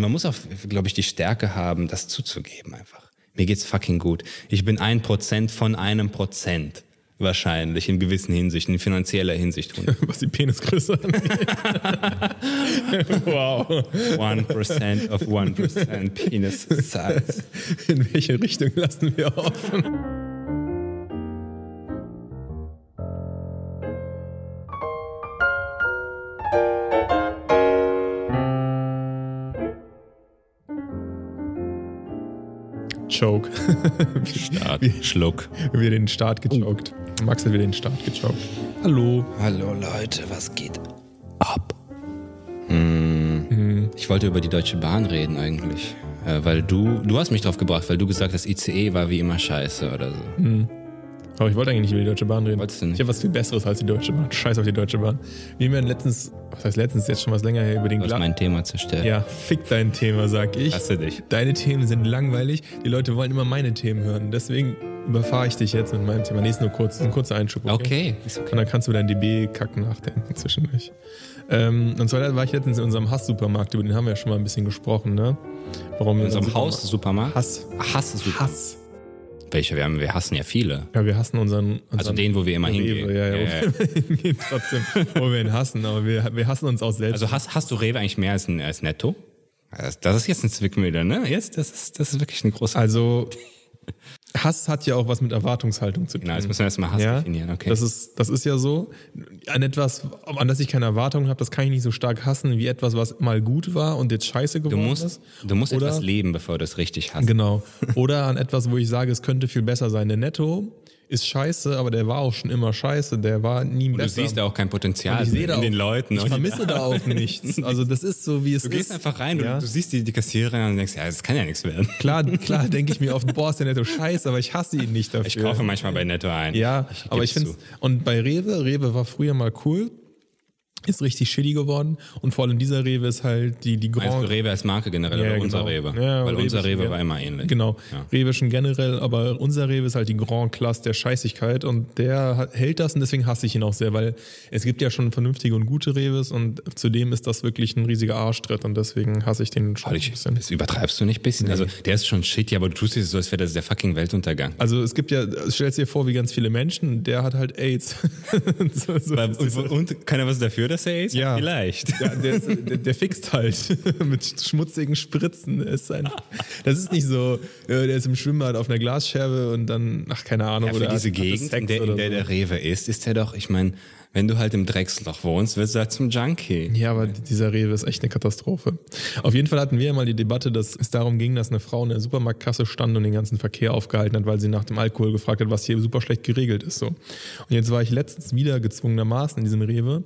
Und man muss auch, glaube ich, die Stärke haben, das zuzugeben einfach. Mir geht's fucking gut. Ich bin ein Prozent von einem Prozent. Wahrscheinlich, in gewissen Hinsichten, in finanzieller Hinsicht. Was die Penisgröße angeht. wow. 1% of 1% Penis Size. In welche Richtung lassen wir offen? Start. Schluck. Wir den Start gechoked. Max hat wieder den Start gechoked. Hallo. Hallo Leute, was geht ab? Hm. Ich wollte über die Deutsche Bahn reden eigentlich. Äh, weil du, du hast mich drauf gebracht, weil du gesagt hast, ICE war wie immer scheiße oder so. Aber ich wollte eigentlich nicht über die Deutsche Bahn reden. Wolltest du nicht? Ich habe was viel Besseres als die Deutsche Bahn. Scheiß auf die Deutsche Bahn. Wir haben ja letztens, was heißt letztens, jetzt schon was länger her, über den Du hast Gla mein Thema zerstört. Ja, fick dein Thema, sag ich. Hasse dich. Deine Themen sind langweilig. Die Leute wollen immer meine Themen hören. Deswegen überfahre ich dich jetzt mit meinem Thema. Nee, ist nur kurz, ist ein kurzer Einschub. Okay, ist okay. Und dann kannst du dein DB-Kack nachdenken zwischendurch. Ähm, und zwar war ich letztens in unserem Hass-Supermarkt, über den haben wir ja schon mal ein bisschen gesprochen, ne? Warum wir In unserem unseren Haus, Supermarkt? Hass. Hass, Super. Hass. Welche? Wir, haben, wir hassen ja viele. Ja, wir hassen unseren. unseren Also den, wo wir immer hingehen. Rewe, ja, ja, Ja, wo ja. wir hingehen trotzdem, wo wir ihn hassen, aber wir, wir hassen uns auch selbst. Also hast, hast du Rewe eigentlich mehr als, ein, als Netto? Das das ist jetzt ein Zwickmühle, ne? Jetzt, das ist, das ist wirklich eine große. Also, Hass hat ja auch was mit Erwartungshaltung zu tun. Genau, jetzt müssen wir erstmal Hass ja, definieren, okay. Das ist, das ist ja so. An etwas, an das ich keine Erwartungen habe, das kann ich nicht so stark hassen wie etwas, was mal gut war und jetzt scheiße du geworden musst, ist. du musst Oder- etwas leben, bevor du es richtig hast. Genau. Oder an etwas, wo ich sage, es könnte viel besser sein. Der Netto ist scheiße, aber der war auch schon immer scheiße. Der war nie Du besser. siehst da auch kein Potenzial Und ich sehe da in den auch, Leuten. Ich Und- vermisse da auch nichts. Also das ist so, wie es Du ist. gehst einfach rein, Ja. du, du siehst die, die Kassiererin und denkst, ja, das kann ja nichts werden. Klar, klar denke ich mir oft, boah, ist der Netto scheiße, aber ich hasse ihn nicht dafür. Ich kaufe manchmal bei Netto ein. Ja, aber ich finde und bei Rewe, Rewe war früher mal cool, ist richtig shitty geworden und vor allem dieser Rewe ist halt die, die Grand... Rewe als Marke generell Ja, oder ja, unser genau. Rewe? Ja, Weil Rewe unser Rewe war immer ähnlich. Genau, Ja. Rewe schon generell, aber unser Rewe ist halt die Grand Classe der Scheißigkeit und der hält das und deswegen hasse ich ihn auch sehr, weil es gibt ja schon vernünftige und gute Rewes und zudem ist das wirklich ein riesiger Arschtritt und deswegen hasse ich den schon Aber ein ich, bisschen. das übertreibst du nicht ein bisschen? Also der ist schon shitty, aber du tust es so, als wäre das der fucking Weltuntergang. Also es gibt ja, stellst dir vor, wie ganz viele Menschen, der hat halt AIDS. so, so, und, und, und kann er was dafür, dass er ist? Ja. Vielleicht. Ja, der, der, der fixt halt mit schmutzigen Spritzen. Ist ein, das ist nicht so, äh, der ist im Schwimmbad auf einer Glasscherbe und dann, ach, keine Ahnung. Ja, für oder diese Gegend, in der, in der so. der Rewe ist, ist er doch, ich meine, wenn du halt im Drecksloch wohnst, wirst du halt zum Junkie. Ja, aber dieser Rewe ist echt eine Katastrophe. Auf jeden Fall hatten wir ja mal die Debatte, dass es darum ging, dass eine Frau in der Supermarktkasse stand und den ganzen Verkehr aufgehalten hat, weil sie nach dem Alkohol gefragt hat, was hier super schlecht geregelt ist. So. Und jetzt war ich letztens wieder gezwungenermaßen in diesem Rewe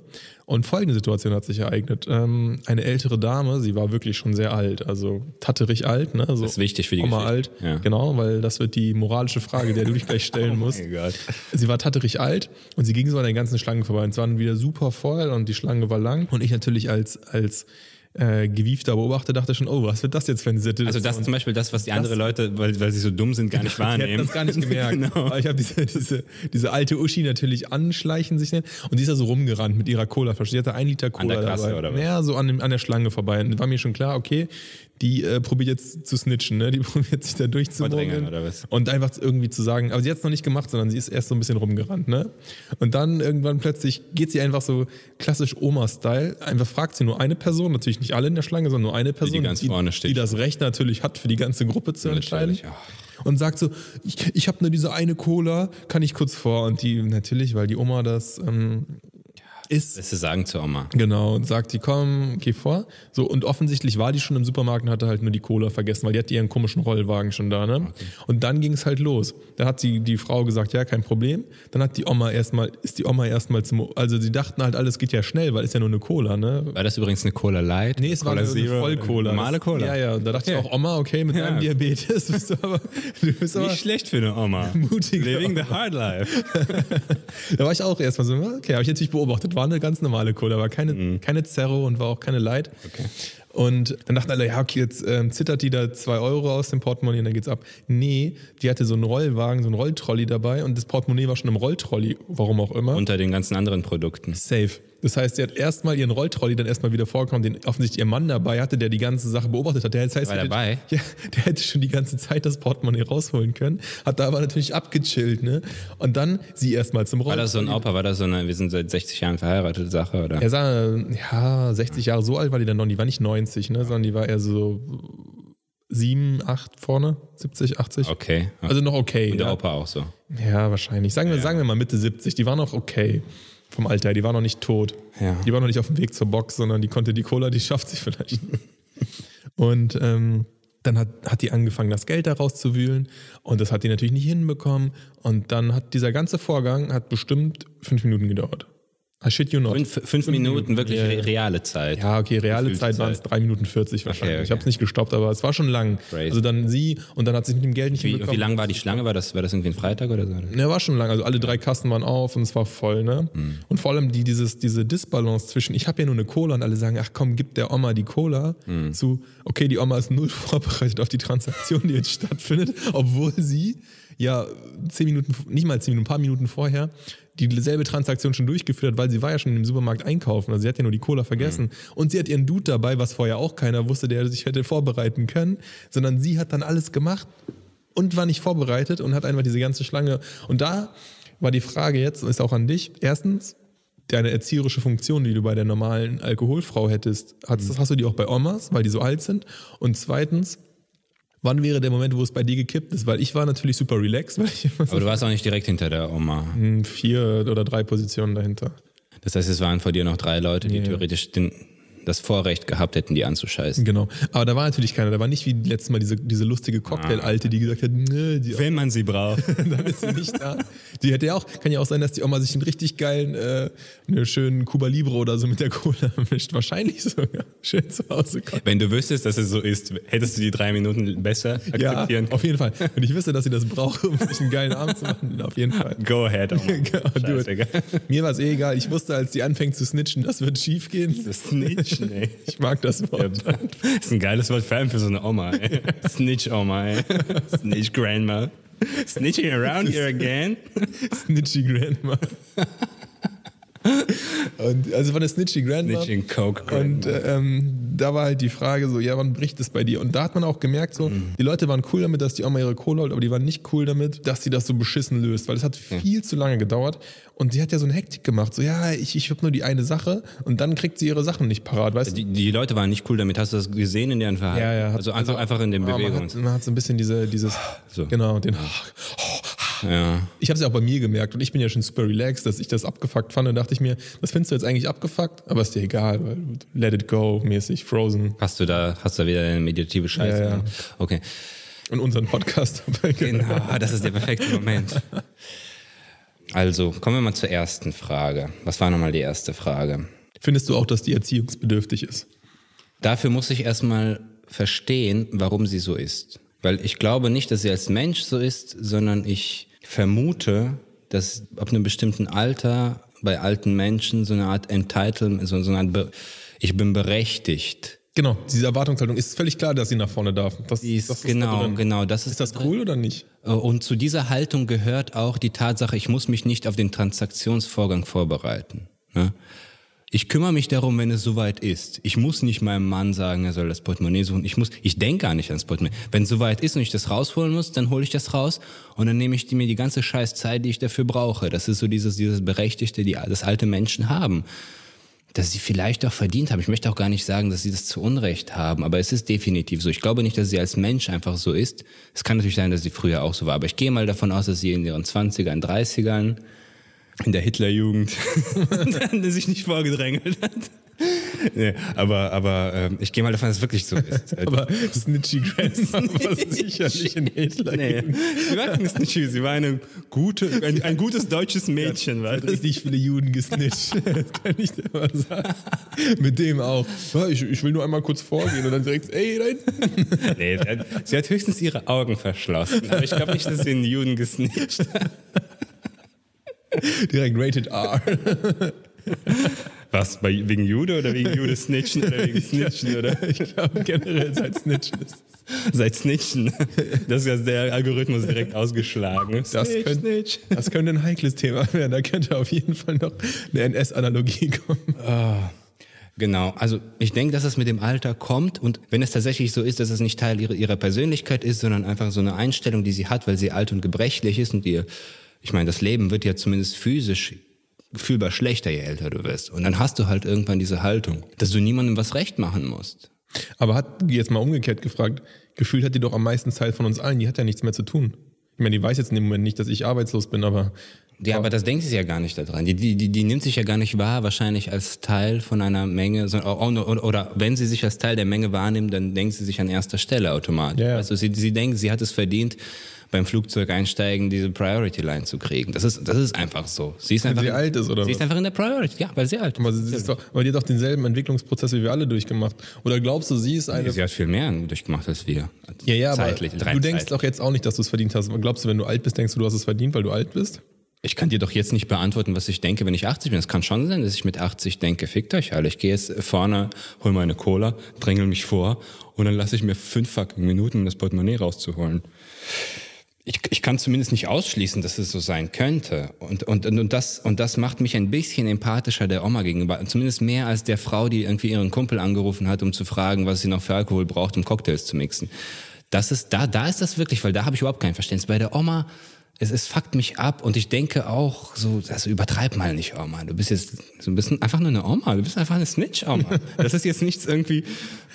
und folgende Situation hat sich ereignet. Ähm, eine ältere Dame, sie war wirklich schon sehr alt, also tatterig alt, ne? So Das ist wichtig für die Oma Geschichte. alt, Ja. genau, weil das wird die moralische Frage, der du dich gleich stellen musst. mein Gott. Sie war tatterig alt und sie ging so an den ganzen Schlangen vorbei. Und es waren wieder super voll und die Schlange war lang. Und ich natürlich als, als äh, gewiefter Beobachter dachte schon, oh, was wird das jetzt für eine Sitte? Also das ist zum Beispiel das, was die andere Leute, weil, weil sie so dumm sind, gar nicht Die hat wahrnehmen. das gar nicht gemerkt. genau. Aber ich habe diese, diese, diese alte Uschi natürlich anschleichen sich nicht. und die ist da so rumgerannt mit ihrer Cola. Die hatte ein Liter Cola der Kasse dabei. oder was? Ja, so an, dem, an der Schlange vorbei. Und war mir schon klar, okay, die äh, probiert jetzt zu snitchen, ne? Die probiert sich da was? Und einfach irgendwie zu sagen, aber sie hat es noch nicht gemacht, sondern sie ist erst so ein bisschen rumgerannt, ne? Und dann irgendwann plötzlich geht sie einfach so klassisch Oma-Style, einfach fragt sie nur eine Person, natürlich nicht alle in der Schlange, sondern nur eine Person, ganz vorne steht. die das Recht natürlich hat, für die ganze Gruppe zu entscheiden. Ja. Und sagt so, ich, ich habe nur diese eine Cola, kann ich kurz vor? Und die natürlich, weil die Oma das ähm, ist, Das ist sagen zur Oma. Genau, und sagt die, komm, geh vor. So, und offensichtlich war die schon im Supermarkt und hatte halt nur die Cola vergessen, weil die hat ihren komischen Rollwagen schon da, ne? Und dann ging es halt los. Dann hat sie die Frau gesagt, ja, kein Problem. Dann hat die Oma erstmal, ist die Oma erstmal zum, also sie dachten halt, alles geht ja schnell, weil ist ja nur eine Cola, ne? War das übrigens eine Cola Light? Nee, es war Cola eine, eine Zero? Vollcola. Normale Cola? Ja, ja. Und da dachte ich Okay. auch, Oma, okay, mit Ja. deinem Diabetes bist du aber, du bist aber Nicht schlecht für eine Oma. Mutige Living the Oma. hard life. Da war ich auch erstmal so, okay, habe ich natürlich beobachtet, war eine ganz normale Cola, war keine, Mhm. keine Zerro und war auch keine Light. Und dann dachten alle, ja, okay, jetzt ähm, zittert die da zwei Euro aus dem Portemonnaie und dann geht's ab. Nee, die hatte so einen Rollwagen, so einen Rolltrolley dabei und das Portemonnaie war schon im Rolltrolley, warum auch immer. Unter den ganzen anderen Produkten. Safe. Das heißt, sie hat erstmal ihren Rolltrolley dann erstmal wieder vorgekommen, den offensichtlich ihr Mann dabei hatte, der die ganze Sache beobachtet hat. Der, das heißt, War der, dabei? Ja, der hätte schon die ganze Zeit das Portemonnaie rausholen können, hat da aber natürlich abgechillt, ne? Und dann sie erstmal zum War Rolltrolley. das so ein Opa, war das so eine, wir sind seit 60 Jahren verheiratet Sache, oder? Er sah, ja, 60 Jahre so alt war die dann noch, die war nicht 90, ne, sondern die war eher so 7, 8 vorne, 70, 80. Okay. Also noch okay. Und der ja. Opa auch so. Ja, wahrscheinlich. Sagen wir, sagen wir mal Mitte 70. Die war noch okay vom Alter. Die war noch nicht tot. Ja. Die war noch nicht auf dem Weg zur Box, sondern die konnte die Cola, die schafft sie vielleicht. und ähm, dann hat, hat die angefangen, das Geld da rauszuwühlen. Und das hat die natürlich nicht hinbekommen. Und dann hat dieser ganze Vorgang hat bestimmt fünf Minuten gedauert. I shit you not. Fünf, fünf, Minuten, wirklich Ja, ja. re- reale Zeit. Ja, okay, reale Gefühlte Zeit waren es. 3 Minuten 40 wahrscheinlich. Okay, Ich okay. habe es nicht gestoppt, aber es war schon lang. Crazy. Also dann sie und dann hat es mit dem Geld nicht Wie, wie lang war die Schlange? War das, war das irgendwie ein Freitag oder so? Ja, war schon lang. Also alle drei Kassen waren auf und es war voll, ne? Hm. Und vor allem die, dieses, diese Disbalance zwischen, ich habe ja nur eine Cola und alle sagen, ach komm, gib der Oma die Cola, Hm. zu, okay, die Oma ist null vorbereitet auf die Transaktion, die jetzt stattfindet, obwohl sie ja zehn Minuten, nicht mal zehn Minuten, ein paar Minuten vorher dieselbe Transaktion schon durchgeführt hat, weil sie war ja schon im Supermarkt einkaufen. Also sie hat ja nur die Cola vergessen. Hm. Und sie hat ihren Dude dabei, was vorher auch keiner wusste, der sich hätte vorbereiten können, sondern sie hat dann alles gemacht und war nicht vorbereitet und hat einfach diese ganze Schlange. Und da war die Frage jetzt, ist auch an dich. Erstens, deine erzieherische Funktion, die du bei der normalen Alkoholfrau hättest, hast, hast du die auch bei Omas, weil die so alt sind? Und zweitens, wann wäre der Moment, wo es bei dir gekippt ist? Weil ich war natürlich super relaxed, so Aber du warst auch nicht direkt hinter der Oma. vier oder drei Positionen dahinter. Das heißt, es waren vor dir noch drei Leute, die theoretisch den, das Vorrecht gehabt hätten, die anzuscheißen. Genau. Aber da war natürlich keiner. Da war nicht wie letztes Mal diese, diese lustige Cocktail-Alte, die gesagt hat, nö, die Wenn man sie braucht. dann ist sie nicht da. Die hätte ja auch, kann ja auch sein, dass die Oma sich einen richtig geilen, äh, einen schönen Cuba Libre oder so mit der Cola mischt. Wahrscheinlich sogar. Schön zu Hause kommt. Wenn du wüsstest, dass es so ist, hättest du die drei Minuten besser Ja, akzeptieren auf jeden Fall. Wenn ich wüsste, dass sie das braucht, um sich einen geilen Abend zu machen, auf jeden Fall. Go ahead. Oma. Genau, do it. Scheißegal. Mir war es eh egal. Ich wusste, als die anfängt zu snitchen, das wird schief gehen. Das Snitch, ey. Ich mag das Wort. Das ist ein geiles Wort, vor allem für so eine Oma. Ey. Snitch Oma, ey. Snitch Grandma. Snitching around here again. Snitchy Grandma. Und also von der Snitchy Grandma. Snitching Coke Und Grandma. äh, ähm, da war halt die Frage so, ja, wann bricht es bei dir? Und da hat man auch gemerkt, so, Mhm. die Leute waren cool damit, dass die Oma ihre Kohle holt, aber die waren nicht cool damit, dass sie das so beschissen löst, weil es hat viel zu lange gedauert. Und sie hat ja so eine Hektik gemacht, so, ja, ich, ich habe nur die eine Sache und dann kriegt sie ihre Sachen nicht parat, weißt du? die, die Leute waren nicht cool damit. Hast du das gesehen in deren Verhalten? Ja, ja. hat- Also einfach, einfach in den Bewegungen. Man hat, man hat so ein bisschen diese, dieses, So. genau, den, Ja. ich habe es ja auch bei mir gemerkt und ich bin ja schon super relaxed, dass ich das abgefuckt fand. Und dachte ich mir, das findest du jetzt eigentlich abgefuckt, aber ist dir egal, weil let it go mäßig, frozen. Hast du da, hast du da wieder eine meditative Scheiße? Ja, ja. Okay. Und unseren Podcast dabei Genau, das ist der perfekte Moment. Also, kommen wir mal zur ersten Frage. Was war nochmal die erste Frage? Findest du auch, dass die erziehungsbedürftig ist? Dafür muss ich erstmal verstehen, warum sie so ist. Weil ich glaube nicht, dass sie als Mensch so ist, sondern ich vermute, dass ab einem bestimmten Alter bei alten Menschen so eine Art Entitlement, so so eine Art, Be ich bin berechtigt. Genau, diese Erwartungshaltung ist völlig klar, dass sie nach vorne darf. Das, ist, das da genau, drin. genau. Das ist, Ist das cool oder nicht? Und zu dieser Haltung gehört auch die Tatsache, ich muss mich nicht auf den Transaktionsvorgang vorbereiten. Ne? Ich kümmere mich darum, wenn es soweit ist. Ich muss nicht meinem Mann sagen, er soll das Portemonnaie suchen. Ich muss, ich denke gar nicht ans Portemonnaie. Wenn es soweit ist und ich das rausholen muss, dann hole ich das raus und dann nehme ich mir die ganze scheiß Zeit, die ich dafür brauche. Das ist so dieses, dieses Berechtigte, die das alte Menschen haben. Dass sie vielleicht auch verdient haben. Ich möchte auch gar nicht sagen, dass sie das zu Unrecht haben, aber es ist definitiv so. Ich glaube nicht, dass sie als Mensch einfach so ist. Es kann natürlich sein, dass sie früher auch so war, aber ich gehe mal davon aus, dass sie in ihren 20ern, 30ern, in der Hitlerjugend, sich nicht vorgedrängelt hat. Nee, aber aber ähm, ich gehe mal davon, dass es wirklich so ist. Aber Snitchy Grandma war sicherlich in Hitler. Nee, sie war keine Snitchy, sie war eine gute, ein, ein gutes deutsches Mädchen, weil Hat richtig viele Juden gesnitcht, kann ich dir mal sagen. Mit dem auch. Ja, ich, ich will nur einmal kurz vorgehen und dann direkt, ey, hinten. Nee, sie hat, sie hat höchstens ihre Augen verschlossen. Aber ich glaube nicht, dass sie einen Juden gesnitcht hat. Direkt rated R. Was, bei, wegen Jude oder wegen Jude Snitchen oder wegen Snitchen oder? Ich glaube generell seit Snitchen ist Seit Snitchen. Das ist ja der Algorithmus direkt ausgeschlagen. das, Snitch, könnte, Snitch. das könnte ein heikles Thema werden. Da könnte auf jeden Fall noch eine NS-Analogie kommen. Genau, also ich denke, dass es mit dem Alter kommt und wenn es tatsächlich so ist, dass es nicht Teil ihrer, ihrer Persönlichkeit ist, sondern einfach so eine Einstellung, die sie hat, weil sie alt und gebrechlich ist und ihr, ich meine, das Leben wird ja zumindest physisch fühlbar schlechter, je älter du wirst. Und dann hast du halt irgendwann diese Haltung, dass du niemandem was recht machen musst. Aber hat jetzt mal umgekehrt gefragt, gefühlt hat die doch am meisten Zeit von uns allen, die hat ja nichts mehr zu tun. Ich meine, die weiß jetzt in dem Moment nicht, dass ich arbeitslos bin, aber Ja, aber das denkt sie ja gar nicht daran. Die, die, die, die nimmt sich ja gar nicht wahr, wahrscheinlich als Teil von einer Menge, sondern, oder, oder, oder wenn sie sich als Teil der Menge wahrnimmt, dann denkt sie sich an erster Stelle automatisch. Ja, ja. Also sie, sie denkt, sie hat es verdient, beim Flugzeug einsteigen, diese Priority Line zu kriegen. Das ist, das ist einfach so. Sie ist einfach, sie alt ist, oder Sie was? ist einfach in der Priority, ja, weil sie alt aber sie, ist doch, aber die hat doch denselben Entwicklungsprozess wie wir alle durchgemacht. Oder glaubst du, sie ist eine... Sie hat viel mehr durchgemacht als wir. ja, ja, aber Zeitlich, du denkst doch jetzt auch nicht, dass du es verdient hast. Glaubst du, wenn du alt bist, denkst du, du hast es verdient, weil du alt bist? Ich kann dir doch jetzt nicht beantworten, was ich denke, wenn ich 80 bin. Es kann schon sein, dass ich mit 80 denke, fickt euch alle. Ich gehe jetzt vorne, hol meine Cola, drängel mich vor und dann lasse ich mir fünf fucking Minuten, um das Portemonnaie rauszuholen. Ich, ich kann zumindest nicht ausschließen, dass es so sein könnte. Und, und, und, und, das, und das macht mich ein bisschen empathischer der Oma gegenüber. Zumindest mehr als der Frau, die irgendwie ihren Kumpel angerufen hat, um zu fragen, was sie noch für Alkohol braucht, um Cocktails zu mixen. Das ist, da, da ist das wirklich, weil da habe ich überhaupt kein Verständnis. Bei der Oma, es, es fuckt mich ab und ich denke auch so, also übertreib mal nicht, Oma. Du bist jetzt so ein bisschen einfach nur eine Oma. Du bist einfach eine Snitch-Oma. Das ist jetzt nichts irgendwie,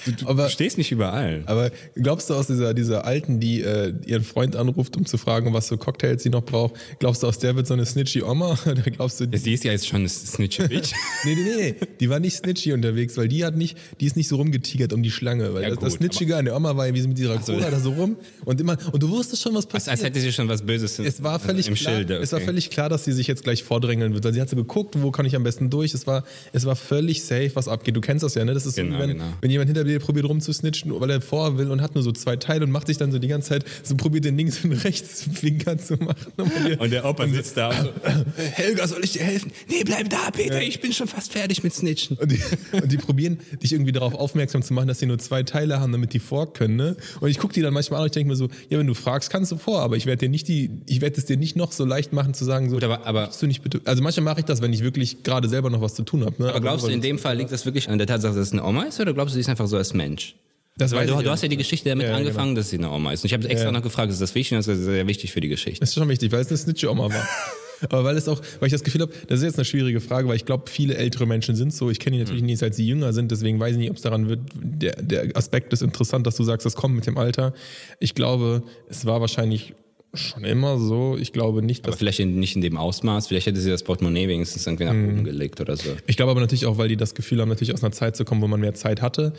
du, du Aber- stehst nicht überall. Aber glaubst du aus dieser, dieser Alten, die äh, ihren Freund anruft, um zu fragen, was für Cocktails sie noch braucht, glaubst du, aus der wird so eine snitchy Oma? Oder glaubst du, die, Sie ist ja jetzt schon eine Snitch-Bitch. nee, nee, nee, die war nicht snitchy unterwegs, weil die hat nicht, die ist nicht so rumgetigert um die Schlange. Weil Ja, das, das gut, Snitchige an der Oma war ja wie sie mit ihrer so. Cola da so rum und immer, und du wusstest schon, was als, passiert. als hätte sie schon was Böses es war völlig im klar, Schilde. es war okay. völlig klar, dass sie sich jetzt gleich vordrängeln wird. Weil sie hat so geguckt, wo kann ich am besten durch. Es war, es war völlig safe, was abgeht. Du kennst das ja, ne? Das ist Genau, so, wenn, genau. wenn jemand hinter dir probiert rumzusnitchen, weil er vor will und hat nur so zwei Teile und macht sich dann so die ganze Zeit so probiert den links und rechts Winker zu machen. Dir- Und der Opa sitzt da und so, Helga, soll ich dir helfen? nee, bleib da, Peter, ich bin schon fast fertig mit Snitchen. Und die, und die probieren, dich irgendwie darauf aufmerksam zu machen, dass sie nur zwei Teile haben, damit die vor können. Ne? Und ich gucke die dann manchmal an und ich denke mir so, ja, wenn du fragst, kannst du vor, aber ich werde dir nicht die, ich werde es dir nicht noch so leicht machen zu sagen, so, Gut, aber- aber- du nicht bitte. Also manchmal mache ich das, wenn ich wirklich gerade selber noch was zu tun habe. Ne? Aber glaubst du, in dem Fall liegt das wirklich an der Tatsache, dass es eine Oma ist, oder glaubst du, sie ist einfach so als Mensch? das Weil du, ich du hast ja die Geschichte damit Ja, genau. angefangen, dass sie eine Oma ist. Und ich habe extra Ja. noch gefragt, ist das wichtig? Und das ist sehr wichtig für die Geschichte. Das ist schon wichtig, weil es eine Snitch-Oma war. Aber weil es auch, weil ich das Gefühl habe, das ist jetzt eine schwierige Frage, weil ich glaube, viele ältere Menschen sind so. Ich kenne die natürlich nicht, seit sie jünger sind, deswegen weiß ich nicht, ob es daran wird. Der, der Aspekt ist interessant, dass du sagst, das kommt mit dem Alter. Ich glaube, es war wahrscheinlich schon immer so. Ich glaube nicht, Aber dass. vielleicht in, nicht in dem Ausmaß. Vielleicht hätte sie das Portemonnaie wenigstens irgendwie nach oben gelegt oder so. Ich glaube aber natürlich auch, weil die das Gefühl haben, natürlich aus einer Zeit zu kommen, wo man mehr Zeit hatte.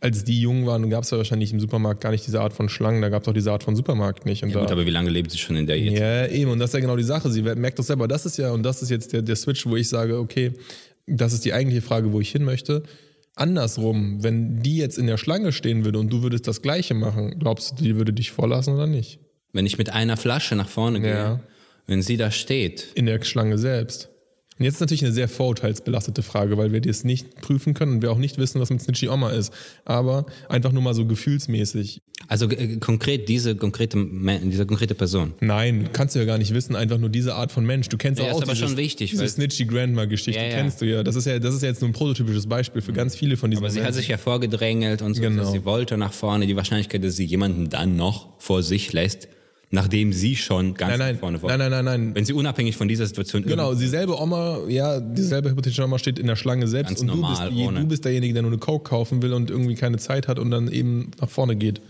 Als die jung waren, gab es ja wahrscheinlich im Supermarkt gar nicht diese Art von Schlangen, da gab es auch diese Art von Supermarkt nicht. Und Ja, da, gut, aber wie lange lebt sie schon in der jetzt? Ja, eben, und das ist ja genau die Sache. Sie merkt doch selber, das ist ja, und das ist jetzt der, der Switch, wo ich sage, okay, das ist die eigentliche Frage, wo ich hin möchte. Andersrum, wenn die jetzt in der Schlange stehen würde und du würdest das Gleiche machen, glaubst du, die würde dich vorlassen oder nicht? Wenn ich mit einer Flasche nach vorne gehe, Ja. wenn sie da steht, In der Schlange selbst. Und jetzt ist natürlich eine sehr vorurteilsbelastete Frage, weil wir das nicht prüfen können und wir auch nicht wissen, was mit Snitchy Oma ist. Aber einfach nur mal so gefühlsmäßig. also äh, konkret diese konkrete, diese konkrete Person. Nein, kannst du ja gar nicht wissen, einfach nur diese Art von Mensch. Du kennst Ja, auch ist aber dieses, schon wichtig, diese Snitchy Grandma-Geschichte, Ja, ja. kennst du ja. Das ist ja, das ist ja jetzt nur ein prototypisches Beispiel für ganz viele von diesen Aber sie hat Menschen. sich ja vorgedrängelt und so, Genau. sie wollte nach vorne. Die Wahrscheinlichkeit, dass sie jemanden dann noch vor sich lässt, nachdem sie schon ganz Nein, nein, vorne war. nein, nein, nein, nein. Wenn sie unabhängig von dieser Situation Genau, dieselbe Oma, ja, dieselbe hypothetische Oma steht in der Schlange selbst Ganz und du normal, bist, die, du bist derjenige, der nur eine Coke kaufen will und irgendwie keine Zeit hat und dann eben nach vorne geht.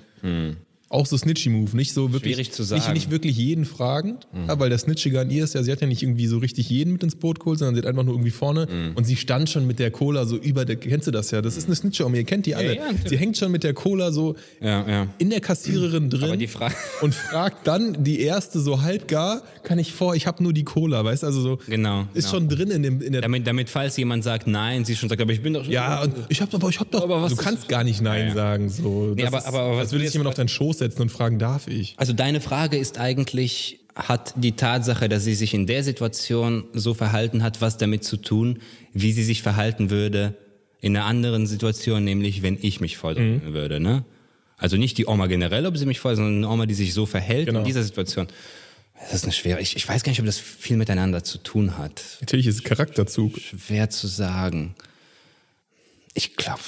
Auch so Snitchy-Move, nicht so wirklich. Schwierig zu Nicht, sagen. nicht wirklich jeden fragend, ja, weil der Snitchige an ihr ist ja, sie hat ja nicht irgendwie so richtig jeden mit ins Boot geholt, sondern sie hat einfach nur irgendwie vorne und sie stand schon mit der Cola so über der, kennst du das ja? Das ist eine Snitcher-Oma, ihr kennt die alle. ja, natürlich. sie hängt schon mit der Cola so Ja, ja. in der Kassiererin drin Frage- und fragt dann die erste so halb gar, kann ich vor, ich habe nur die Cola, weißt du, also so Genau, ist genau. schon drin in dem in der Damit, damit, falls jemand sagt nein, sie schon sagt, aber ich bin doch schon. ja, und ich hab aber ich hab doch Aber was du kannst gar nicht nein Ja, ja. sagen so. Nee, Das aber- aber- aber was würde jetzt- jemand auf deinen Schoß setzen und fragen, darf ich? Also deine Frage ist eigentlich hat die Tatsache, dass sie sich in der Situation so verhalten hat, was damit zu tun, wie sie sich verhalten würde in einer anderen Situation, nämlich wenn ich mich vordrängen würde, ne? Also nicht die Oma generell, ob sie mich voll, sondern eine Oma, die sich so verhält Genau. in dieser Situation. Das ist eine schwere. Ich, ich weiß gar nicht, ob das viel miteinander zu tun hat. Natürlich ist es Charakterzug. Schwer zu sagen. Ich glaube,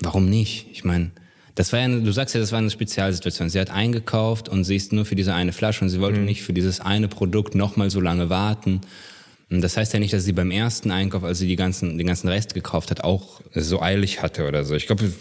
warum nicht? Ich meine, das war ja, eine, du sagst ja, das war eine Spezialsituation. Sie hat eingekauft und sie ist nur für diese eine Flasche und sie wollte nicht für dieses eine Produkt nochmal so lange warten. Und das heißt ja nicht, dass sie beim ersten Einkauf, als sie die ganzen, den ganzen Rest gekauft hat, auch so eilig hatte oder so. Ich glaube,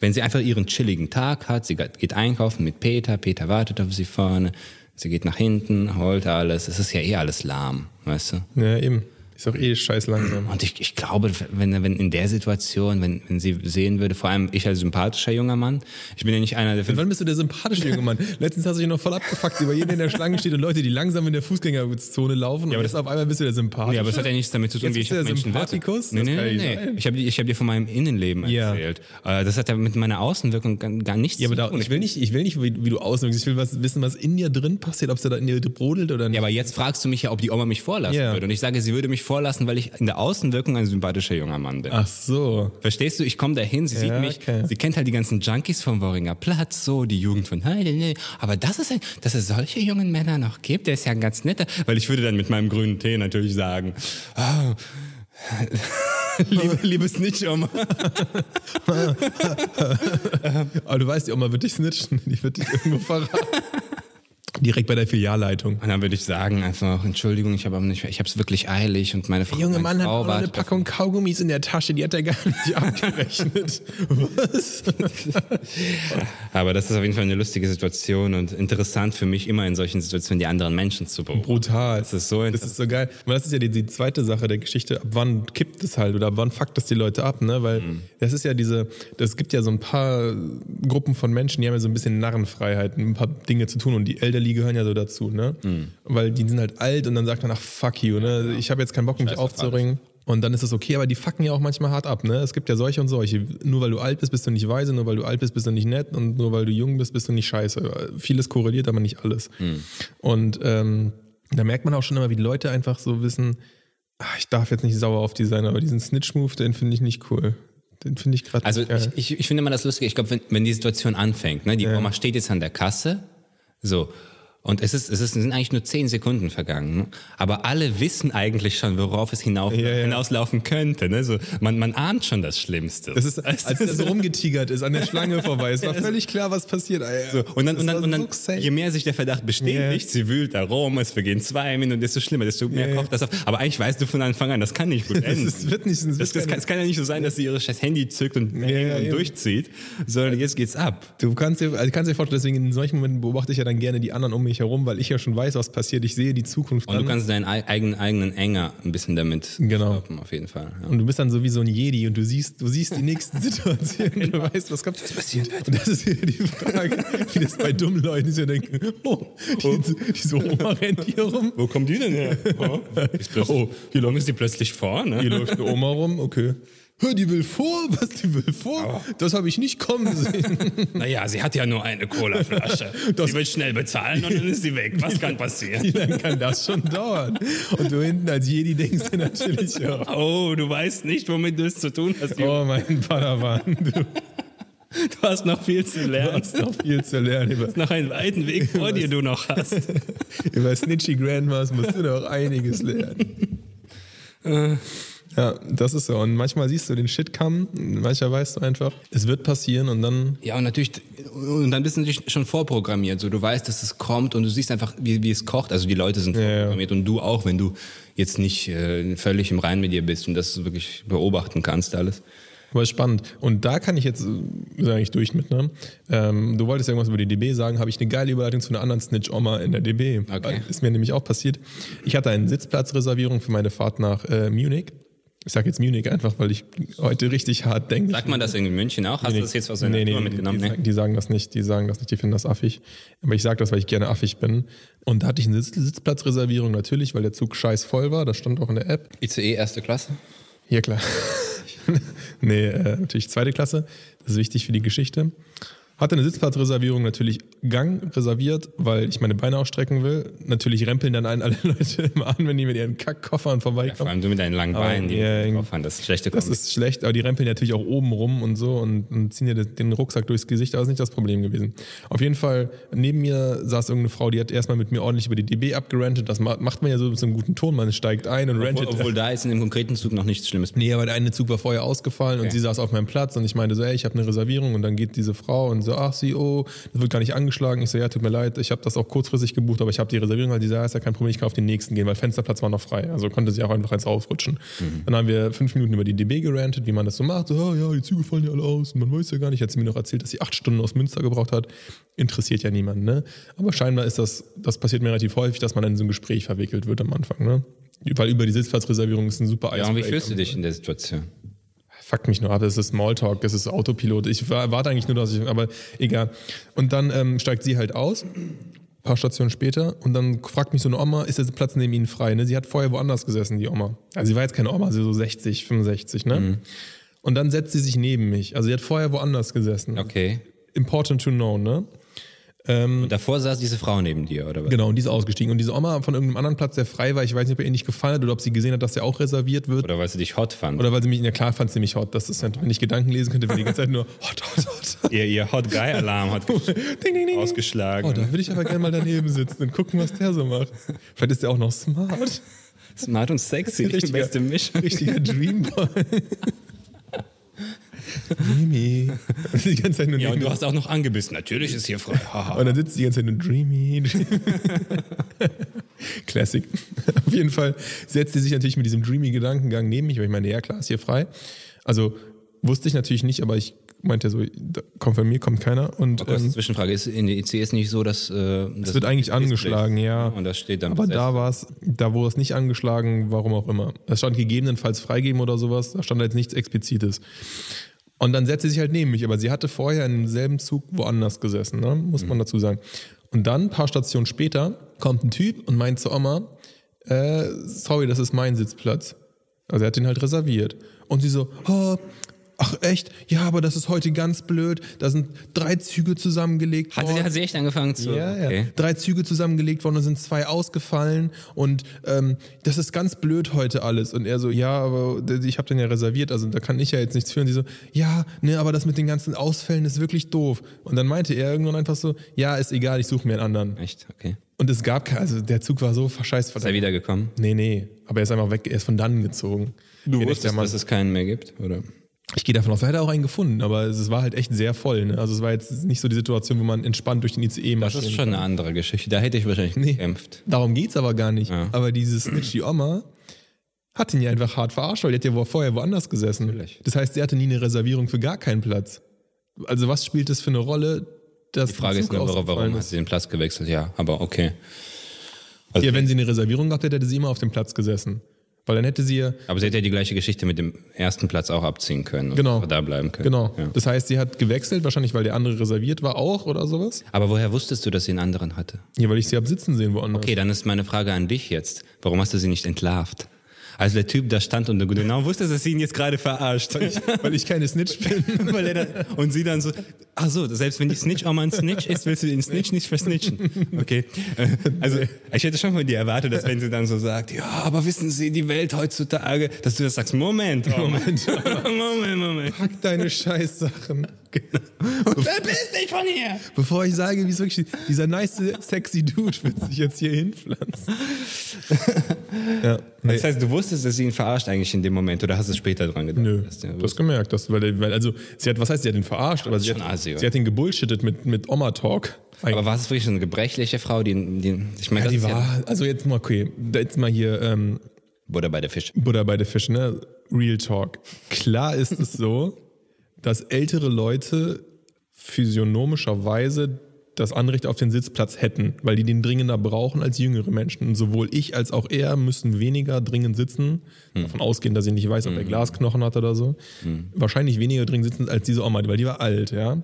wenn sie einfach ihren chilligen Tag hat, sie geht einkaufen mit Peter, Peter wartet auf sie vorne, sie geht nach hinten, holt alles, es ist ja eh alles lahm, weißt du? Ja, eben. Ist auch eh scheiß langsam. Und ich, ich glaube, wenn, wenn in der Situation, wenn, wenn sie sehen würde, vor allem ich als sympathischer junger Mann, ich bin ja nicht einer der Wann bist du der sympathische junge Mann? Letztens hast du dich noch voll abgefuckt über jeden, der in der Schlange steht und Leute, die langsam in der Fußgängerzone laufen. Ja, und jetzt auf einmal bist du der sympathische. ja, aber es hat ja nichts damit zu tun, Jetzt wie bist ich du der Menschen Sympathikus? Nee, Das nee, nee, nee. Ich habe ich hab dir von meinem Innenleben Ja. erzählt. Äh, Das hat ja mit meiner Außenwirkung gar, nichts Ja, aber zu da, tun. ich will nicht, ich will nicht, wie, wie du auswirkst. Ich will was, wissen, was in dir drin passiert, ob es da in dir brodelt oder nicht. Ja, aber jetzt fragst du mich ja, ob die Oma mich vorlassen Ja. würde. Und ich sage, sie würde mich vorlassen, weil ich in der Außenwirkung ein sympathischer junger Mann bin. Ach so. Verstehst du? Ich komme dahin, sie sieht Ja, mich, okay. sie kennt halt die ganzen Junkies vom Worringer Platz, so die Jugend von Heide, nee. Aber das ist ein, dass es solche jungen Männer noch gibt, der ist ja ein ganz netter. Weil ich würde dann mit meinem grünen Tee natürlich sagen, oh, liebe, liebe Snitch-Oma. Aber du weißt, die Oma wird dich snitchen. Die wird dich irgendwo verraten. Direkt bei der Filialleitung. Und dann würde ich sagen einfach, Entschuldigung, ich habe nicht, ich habe es wirklich eilig und meine Frau, Der junge Mann hat Frau auch noch eine Packung Kaugummis in der Tasche, die hat er gar nicht abgerechnet. Was? Aber das ist auf jeden Fall eine lustige Situation und interessant für mich, immer in solchen Situationen die anderen Menschen zu beobachten. Brutal. Das ist so Das ist so geil. Aber das ist ja die, die zweite Sache der Geschichte. Ab wann kippt es halt oder ab wann fuckt das die Leute ab, ne? Weil das ist ja diese, das gibt ja so ein paar Gruppen von Menschen, die haben ja so ein bisschen Narrenfreiheit, ein paar Dinge zu tun und die Elderly gehören ja so dazu, ne? Weil die sind halt alt und dann sagt man, ach fuck you, ne? Ich habe jetzt keinen Bock, mich Scheiß auf aufzuringen. Und dann ist es okay, aber die fucken ja auch manchmal hart ab, ne? Es gibt ja solche und solche. Nur weil du alt bist, bist du nicht weise, nur weil du alt bist, bist du nicht nett und nur weil du jung bist, bist du nicht scheiße. Vieles korreliert, aber nicht alles. Und ähm, da merkt man auch schon immer, wie die Leute einfach so wissen, ach, ich darf jetzt nicht sauer auf die sein, aber diesen Snitch-Move, den finde ich nicht cool. Den finde ich gerade Also ich, ich, ich finde immer das Lustige, ich glaube, wenn, wenn die Situation anfängt, ne, die Oma steht jetzt an der Kasse, so, und es, ist, es, ist, es sind eigentlich nur zehn Sekunden vergangen, ne? aber alle wissen eigentlich schon, worauf es hinauf, Ja, ja. hinauslaufen könnte. Ne? So, man, man ahnt schon das Schlimmste. das ist, als er so rumgetigert ist, an der Schlange vorbei. Es war völlig klar, was passiert. Ey. So, und dann, Das und dann, und dann so je mehr sich der Verdacht bestätigt, sie wühlt da rum, es vergehen zwei Minuten, desto schlimmer, desto mehr kocht das auf. Aber eigentlich weißt du von Anfang an, das kann nicht gut enden. ist- wird nicht- das, das, keine- kann, es kann ja nicht so sein, dass sie ihre scheiß Handy zückt und, und durchzieht, sondern jetzt geht's ab. Du kannst dir, also kannst dir vorstellen, deswegen in solchen Momenten beobachte ich ja dann gerne die anderen um mich herum, weil ich ja schon weiß, was passiert. Ich sehe die Zukunft Und dann. du kannst deinen ei- eigenen, eigenen Enger ein bisschen damit Genau. stoppen, auf jeden Fall. Ja. Und du bist dann so wie so ein Jedi und du siehst, du siehst die nächsten Situationen, du weißt, was kommt. Was passiert? Und das ist wieder die Frage, wie das bei dummen Leuten ist, die denken, oh, die, diese Oma rennt hier rum. Wo kommt die denn her? Oh, ist plötzlich, Oh, hier ist die plötzlich vor, ne? Hier läuft eine Oma rum, okay. Hör, die will vor, was die will vor? Das habe ich nicht kommen sehen. Naja, sie hat ja nur eine Colaflasche. Sie will schnell bezahlen und dann ist sie weg. Was kann passieren? Wie lange kann das schon dauern? Und du hinten als Jedi denkst dir natürlich, ja, Oh, du weißt nicht, womit du es zu tun hast. Junge. oh mein Padawan, du Du hast noch viel zu lernen. hast noch viel zu lernen. Über, Noch einen weiten Weg vor dir du noch hast. über Snitchy Grandmas musst du noch einiges lernen. Ja, das ist so. Und manchmal siehst du den Shit kommen, manchmal weißt du einfach, es wird passieren und dann Ja, und natürlich, und dann bist du natürlich schon vorprogrammiert. So, du weißt, dass es kommt und du siehst einfach, wie, wie es kocht. Also die Leute sind ja. vorprogrammiert und du auch, wenn du jetzt nicht äh, völlig im Rein mit dir bist und das wirklich beobachten kannst alles. Aber spannend. Und da kann ich jetzt, äh, sage ich durch mit, ne? Ähm, du wolltest irgendwas über die DB sagen, habe ich eine geile Überleitung zu einer anderen Snitch-Oma in der DB. Okay. Ist mir nämlich auch passiert. Ich hatte eine Sitzplatzreservierung für meine Fahrt nach äh, Munich. Ich sage jetzt Munich einfach, weil ich heute richtig hart denke. Sagt man das in München auch? Hast du das jetzt aus der nee, Natur nee, mitgenommen? Die, Nee. sagen, die sagen das nicht, die sagen das nicht, die finden das affig. Aber ich sage das, weil ich gerne affig bin. Und da hatte ich eine Sitz Sitzplatzreservierung natürlich, weil der Zug scheiß voll war. Das stand auch in der App. ICE erste Klasse? Ja, klar. nee, äh, natürlich zweite Klasse. Das ist wichtig für die Geschichte. Hatte eine Sitzplatzreservierung natürlich Gang reserviert, weil ich meine Beine ausstrecken will. Natürlich rempeln dann einen alle Leute immer an, wenn die mit ihren Kackkoffern Vor vorbeikommen. allem du mit deinen langen Beinen, die ja, ja, drauf haben, das ist schlechte Das Kombi. ist schlecht, aber die rempeln natürlich auch oben rum und so und, und ziehen dir das- den Rucksack durchs Gesicht, aber das ist nicht das Problem gewesen. Auf jeden Fall, neben mir saß irgendeine Frau, die hat erstmal mit mir ordentlich über die DB abgerantet. Das ma- macht man ja so mit so einem guten Ton, man steigt ein und rantet. Obwohl, obwohl da ist in dem konkreten Zug noch nichts Schlimmes. Nee, aber der eine Zug war vorher ausgefallen und Okay. sie saß auf meinem Platz und ich meinte so, ey, ich habe eine Reservierung und dann geht diese Frau und so, ach oh, das wird gar nicht angeschlagen. Ich so, ja, tut mir leid, ich habe das auch kurzfristig gebucht, aber ich habe die Reservierung, weil die so, ja, ist ja kein Problem, ich kann auf den nächsten gehen, weil Fensterplatz war noch frei. Also konnte sie auch einfach eins rausrutschen. Dann haben wir fünf Minuten über die DB gerantet, wie man das so macht. So, ah, ja, die Züge fallen ja alle aus und man weiß ja gar nicht. Hat sie mir noch erzählt, dass sie acht Stunden aus Münster gebraucht hat. Interessiert ja niemanden, ne? Aber scheinbar ist das, das passiert mir relativ häufig, dass man in so ein Gespräch verwickelt wird am Anfang, ne? Weil über die Sitzplatzreservierung ist ein super Ja, und wie fühlst du dich in der Situation? Fuck mich nur ab, es ist Smalltalk, es ist Autopilot. Ich wa- warte eigentlich nur, dass ich, aber egal. Und dann ähm, steigt sie halt aus, ein paar Stationen später, und dann fragt mich so eine Oma, ist der Platz neben ihnen frei? Ne? Sie hat vorher woanders gesessen, die Oma. Also sie war jetzt keine Oma, sie so 60, 65, ne? Und dann setzt sie sich neben mich. Also sie hat vorher woanders gesessen. Okay. Important to know, ne? Und davor saß diese Frau neben dir, oder was? Genau, und die ist ausgestiegen. Und diese Oma von irgendeinem anderen Platz, der frei war, ich weiß nicht, ob er ihr nicht gefallen hat oder ob sie gesehen hat, dass der auch reserviert wird. Oder weil sie dich hot fand? Oder weil sie mich, ja klar fand sie mich hot. Das ist, wenn ich Gedanken lesen könnte, wäre die ganze Zeit nur hot, hot, hot. ihr, ihr Hot Guy Alarm hat Ding, ding, ding. ausgeschlagen. Oh, da würde ich aber gerne mal daneben sitzen und gucken, was der so macht. Vielleicht ist der auch noch smart. Smart und sexy, die Richtiger- beste Mischung. Richtiger Dreamboy. Dreamy. Und die ganze Zeit nur Ja, und du hast auch noch angebissen. Natürlich ist hier frei. Und dann sitzt die ganze Zeit nur Dreamy. Classic. Auf jeden Fall setzt sie sich natürlich mit diesem Dreamy-Gedankengang neben mich, weil ich meine, ja klar, ist hier frei. Also wusste ich natürlich nicht, aber ich meinte so, da kommt von mir, kommt keiner. Und Kurze ähm, Zwischenfrage. Ist in der IC ist nicht so, dass. Äh, es wird eigentlich angeschlagen, ja. Und das steht dann. Aber da war es, da wurde es nicht angeschlagen, warum auch immer. Es stand gegebenenfalls freigeben oder sowas, da stand jetzt nichts Explizites. Und dann setzt sie sich halt neben mich, aber sie hatte vorher im selben Zug woanders gesessen, ne? muss man dazu sagen. Und dann, ein paar Stationen später, kommt ein Typ und meint zu Oma, äh, sorry, das ist mein Sitzplatz. Also er hat den halt reserviert. Und sie so, oh, ach echt? Ja, aber das ist heute ganz blöd. Da sind drei Züge zusammengelegt Hat sie, worden. hat sie echt angefangen zu. Ja, ja. okay. Drei Züge zusammengelegt worden und sind zwei ausgefallen und ähm, das ist ganz blöd heute alles. Und er so, ja, aber ich habe den ja reserviert, also da kann ich ja jetzt nichts führen. Sie so, ja, ne, aber das mit den ganzen Ausfällen ist wirklich doof. Und dann meinte er irgendwann einfach so, ja, ist egal, ich suche mir einen anderen. Echt? Okay. Und es gab, kein- also der Zug war so verscheißt. Ist er wiedergekommen? Nee, nee, aber er ist einfach weg, er ist von dann gezogen. Du ein wusstest, dass es keinen mehr gibt? Oder? Ich gehe davon aus, er hätte auch einen gefunden, aber es war halt echt sehr voll. Ne? Also es war jetzt nicht so die Situation, wo man entspannt durch den ICE Das ist schon eine andere Geschichte. Da hätte ich wahrscheinlich gekämpft. Darum geht's aber gar nicht. Ja. Aber diese Snitchy Oma hat ihn ja einfach hart verarscht, weil die hat ja vorher woanders gesessen. Natürlich. Das heißt, sie hatte nie eine Reservierung für gar keinen Platz. Also was spielt das für eine Rolle, dass Die Frage ist nur, warum, warum hat sie den Platz gewechselt? Ja, aber okay. Also, Ja, wenn sie eine Reservierung gehabt hätte, hätte sie immer auf dem Platz gesessen. Weil dann hätte sie ja, aber sie hätte ja die gleiche Geschichte mit dem ersten Platz auch abziehen können. und Genau. Da bleiben können. genau. Ja. Das heißt, sie hat gewechselt, wahrscheinlich weil der andere reserviert war auch oder sowas. Aber woher wusstest du, dass sie einen anderen hatte? Ja, weil ich sie hab sitzen sehen woanders. Okay, dann ist meine Frage an dich jetzt. Warum hast du sie nicht entlarvt? Also der Typ da stand und genau wusstest, dass sie ihn jetzt gerade verarscht. Weil ich keine Snitch bin. Weil dann, und sie dann so, ach so, selbst wenn die Snitch auch mal ein Snitch ist, willst du den Snitch nicht versnitchen. Okay. Äh, Also, ich hätte schon von dir erwartet, dass wenn sie dann so sagt, ja, aber wissen Sie, die Welt heutzutage, dass du das sagst, Moment, Moment, Moment, Moment. Pack deine Scheißsachen. Verpiss dich von hier! Bevor ich sage, wie es wirklich dieser nice, sexy Dude wird sich jetzt hier hinpflanzen. ja, nee. Das heißt, du wusstest, dass sie ihn verarscht eigentlich in dem Moment, oder hast du es später dran gedacht? Nö, Dass der- du hast gemerkt, dass, weil, weil, also, sie hat, was heißt, sie hat ihn verarscht, aber sie hat, oder? sie hat ihn gebullshittet mit, mit Oma-Talk. aber war es wirklich so eine gebrechliche Frau, die, die ich meine, Ja, das die war, also jetzt mal, okay, jetzt mal hier, ähm, Butter bei der Fisch. Butter bei der Fisch, ne? Real Talk. Klar ist es so, dass ältere Leute physiognomischerweise das Anrecht auf den Sitzplatz hätten, weil die den dringender brauchen als jüngere Menschen. Und sowohl ich als auch er müssen weniger dringend sitzen, davon ausgehen, dass ich nicht weiß, ob er Glasknochen hat oder so. Wahrscheinlich weniger dringend sitzen als diese Oma, weil die war alt, ja.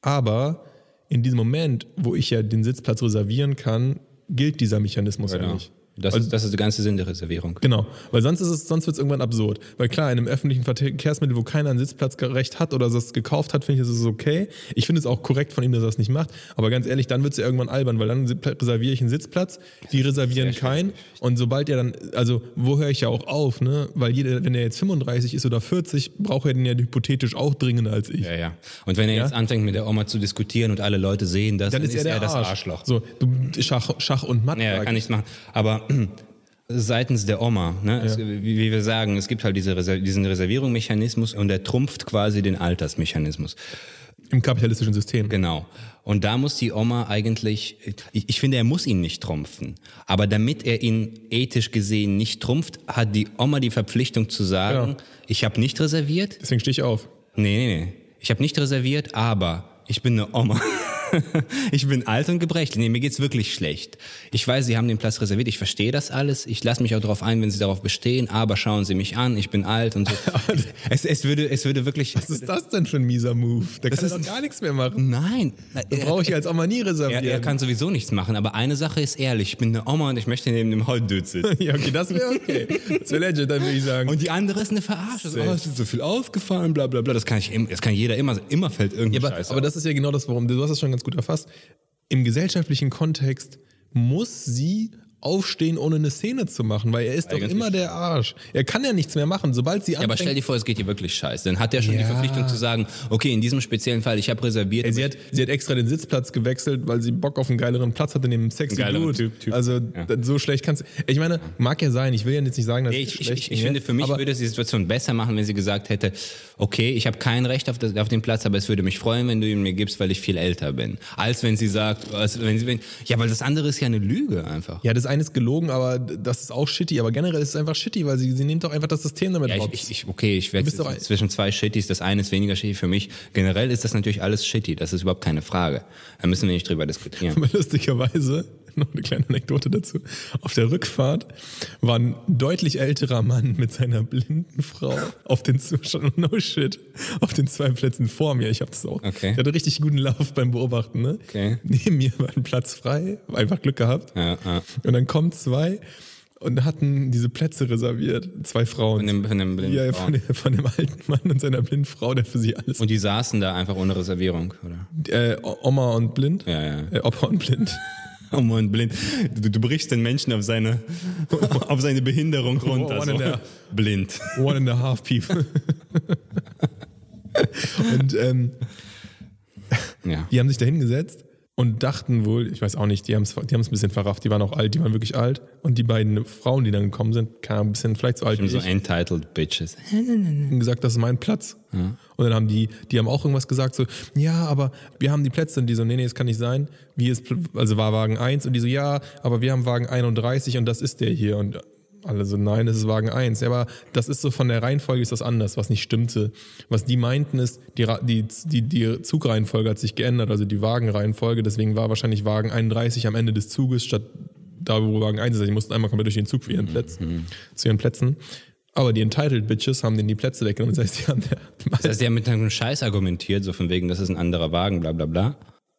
Aber in diesem Moment, wo ich ja den Sitzplatz reservieren kann, gilt dieser Mechanismus ja, Genau. nicht. Das, ist, das ist der ganze Sinn der Reservierung. Genau, weil sonst ist es, sonst wird es irgendwann absurd. Weil klar, in einem öffentlichen Verkehrsmittel, wo keiner ein Sitzplatzrecht hat oder das gekauft hat, finde ich, ist es okay. Ich finde es auch korrekt von ihm, dass er das nicht macht. Aber ganz ehrlich, dann wird es ja irgendwann albern, weil dann reserviere ich einen Sitzplatz, die reservieren keinen. Und sobald er dann, also wo höre ich ja auch auf, ne? Weil jeder, wenn er jetzt 35 ist oder 40, braucht er den ja hypothetisch auch dringender als ich. Ja, ja. Und wenn er Ja? jetzt anfängt mit der Oma zu diskutieren und alle Leute sehen das, Dann ist er der das Arsch. Arschloch. So, du, Schach, Schach und Matt. Ja, er kann ich. nichts machen. Aber seitens der Oma, ne, es, wie, wie wir sagen, es gibt halt diese Reser diesen Reservierungsmechanismus und der trumpft quasi den Altersmechanismus. Im kapitalistischen System. Genau. Und da muss die Oma eigentlich, ich, ich finde, er muss ihn nicht trumpfen. Aber damit er ihn ethisch gesehen nicht trumpft, hat die Oma die Verpflichtung zu sagen, Ja. ich habe nicht reserviert. Deswegen stehe ich auf. Nee, nee, nee. Ich habe nicht reserviert, aber ich bin eine Oma. ich bin alt und gebrechlich. Nee, mir geht's wirklich schlecht. Ich weiß, Sie haben den Platz reserviert. Ich verstehe das alles. Ich lasse mich auch darauf ein, wenn Sie darauf bestehen. Aber schauen Sie mich an. Ich bin alt und so. es, es würde, es würde wirklich. Was ist das denn für ein mieser Move? Da kann er ist- doch gar nichts mehr machen. Nein. Das brauche ich als Oma nie Er, reservieren. er kann sowieso nichts machen, aber eine Sache ist ehrlich, ich bin eine Oma und ich möchte neben dem Hotdude sitzen. ja, okay, das wäre okay. Das wäre legit, dann würde ich sagen. Und die andere ist eine Verarsche. So, oh, es ist so viel aufgefallen, bla bla bla. Das kann, ich, das kann jeder immer, immer fällt irgendein Ja, aber, Scheiß aber auf. das ist ja genau das, warum du hast das schon ganz gut erfasst. Im gesellschaftlichen Kontext muss sie aufstehen, ohne eine Szene zu machen, weil er ist doch Eigentlich immer der Arsch. Er kann ja nichts mehr machen, sobald sie Ja, aber anfängt. stell dir vor, es geht dir wirklich scheiße. Dann hat er schon die Ja. Verpflichtung zu sagen, okay, in diesem speziellen Fall, ich habe reserviert. Ey, sie, hat, sie hat extra den Sitzplatz gewechselt, weil sie Bock auf einen geileren Platz hatte, neben sexy Dude. Typ, Typ. Also d- so schlecht kannst du. Ich meine, mag ja sein, ich will ja jetzt nicht sagen, dass Nee, es ich, ich, schlecht ich, ich wäre, finde, für mich würde es die Situation besser machen, wenn sie gesagt hätte, okay, ich habe kein Recht auf, das, auf den Platz, aber es würde mich freuen, wenn du ihn mir gibst, weil ich viel älter bin. Als wenn sie sagt, als wenn sie, wenn, ja, weil das andere ist ja eine Lüge einfach. Ja, das eine ist gelogen, aber das ist auch shitty. Aber generell ist es einfach shitty, weil sie, sie nimmt doch einfach das System damit Ja, ich, ich, okay, ich wechsle ein- zwischen zwei Shitties. Das eine ist weniger shitty für mich. Generell ist das natürlich alles shitty. Das ist überhaupt keine Frage. Da müssen wir nicht drüber diskutieren. Aber lustigerweise, noch eine kleine Anekdote dazu. Auf der Rückfahrt war ein deutlich älterer Mann mit seiner blinden Frau auf den Zustand, no shit, auf den zwei Plätzen vor mir. Ich habe das auch. Okay. Ich hatte richtig guten Lauf beim Beobachten. Ne? Okay. Neben mir war ein Platz frei, einfach Glück gehabt. Ja, ja. Und dann kommen zwei und hatten diese Plätze reserviert. Zwei Frauen. Von dem, von dem blinden ja, von, dem, von dem alten Mann und seiner blinden Frau, der für sie alles. Und die saßen da einfach ohne Reservierung, oder? äh, Oma und blind? Ja, ja. Äh, Opa und blind. Oh Mann, blind. Du, du brichst den Menschen auf seine, auf seine Behinderung runter. One and a- So. Blind. One and a half people. und ähm, Ja. die haben sich da hingesetzt und dachten wohl, ich weiß auch nicht, die haben es die haben's ein bisschen verrafft, die waren auch alt, die waren wirklich alt. Und die beiden Frauen, die dann gekommen sind, kamen ein bisschen vielleicht so alt wie So ich, entitled Bitches. haben gesagt, das ist mein Platz. Und dann haben die, die haben auch irgendwas gesagt, so, ja, aber wir haben die Plätze. Und die so, nee, nee, das kann nicht sein. Wie ist, also war Wagen 1 und die so, ja, aber wir haben Wagen 31 und das ist der hier. Und alle so, nein, das ist Wagen 1. Ja, aber das ist so von der Reihenfolge ist das anders, was nicht stimmte. Was die meinten ist, die, die, die, die Zugreihenfolge hat sich geändert, also die Wagenreihenfolge. Deswegen war wahrscheinlich Wagen 31 am Ende des Zuges statt da, wo Wagen 1 ist. Also Die mussten einmal komplett durch den Zug für ihren Plätzen, zu ihren Plätzen. Aber die Entitled Bitches haben denen die Plätze weggenommen. Das heißt, die haben der, Das heißt, die haben mit einem Scheiß argumentiert, so von wegen, das ist ein anderer Wagen, bla bla bla.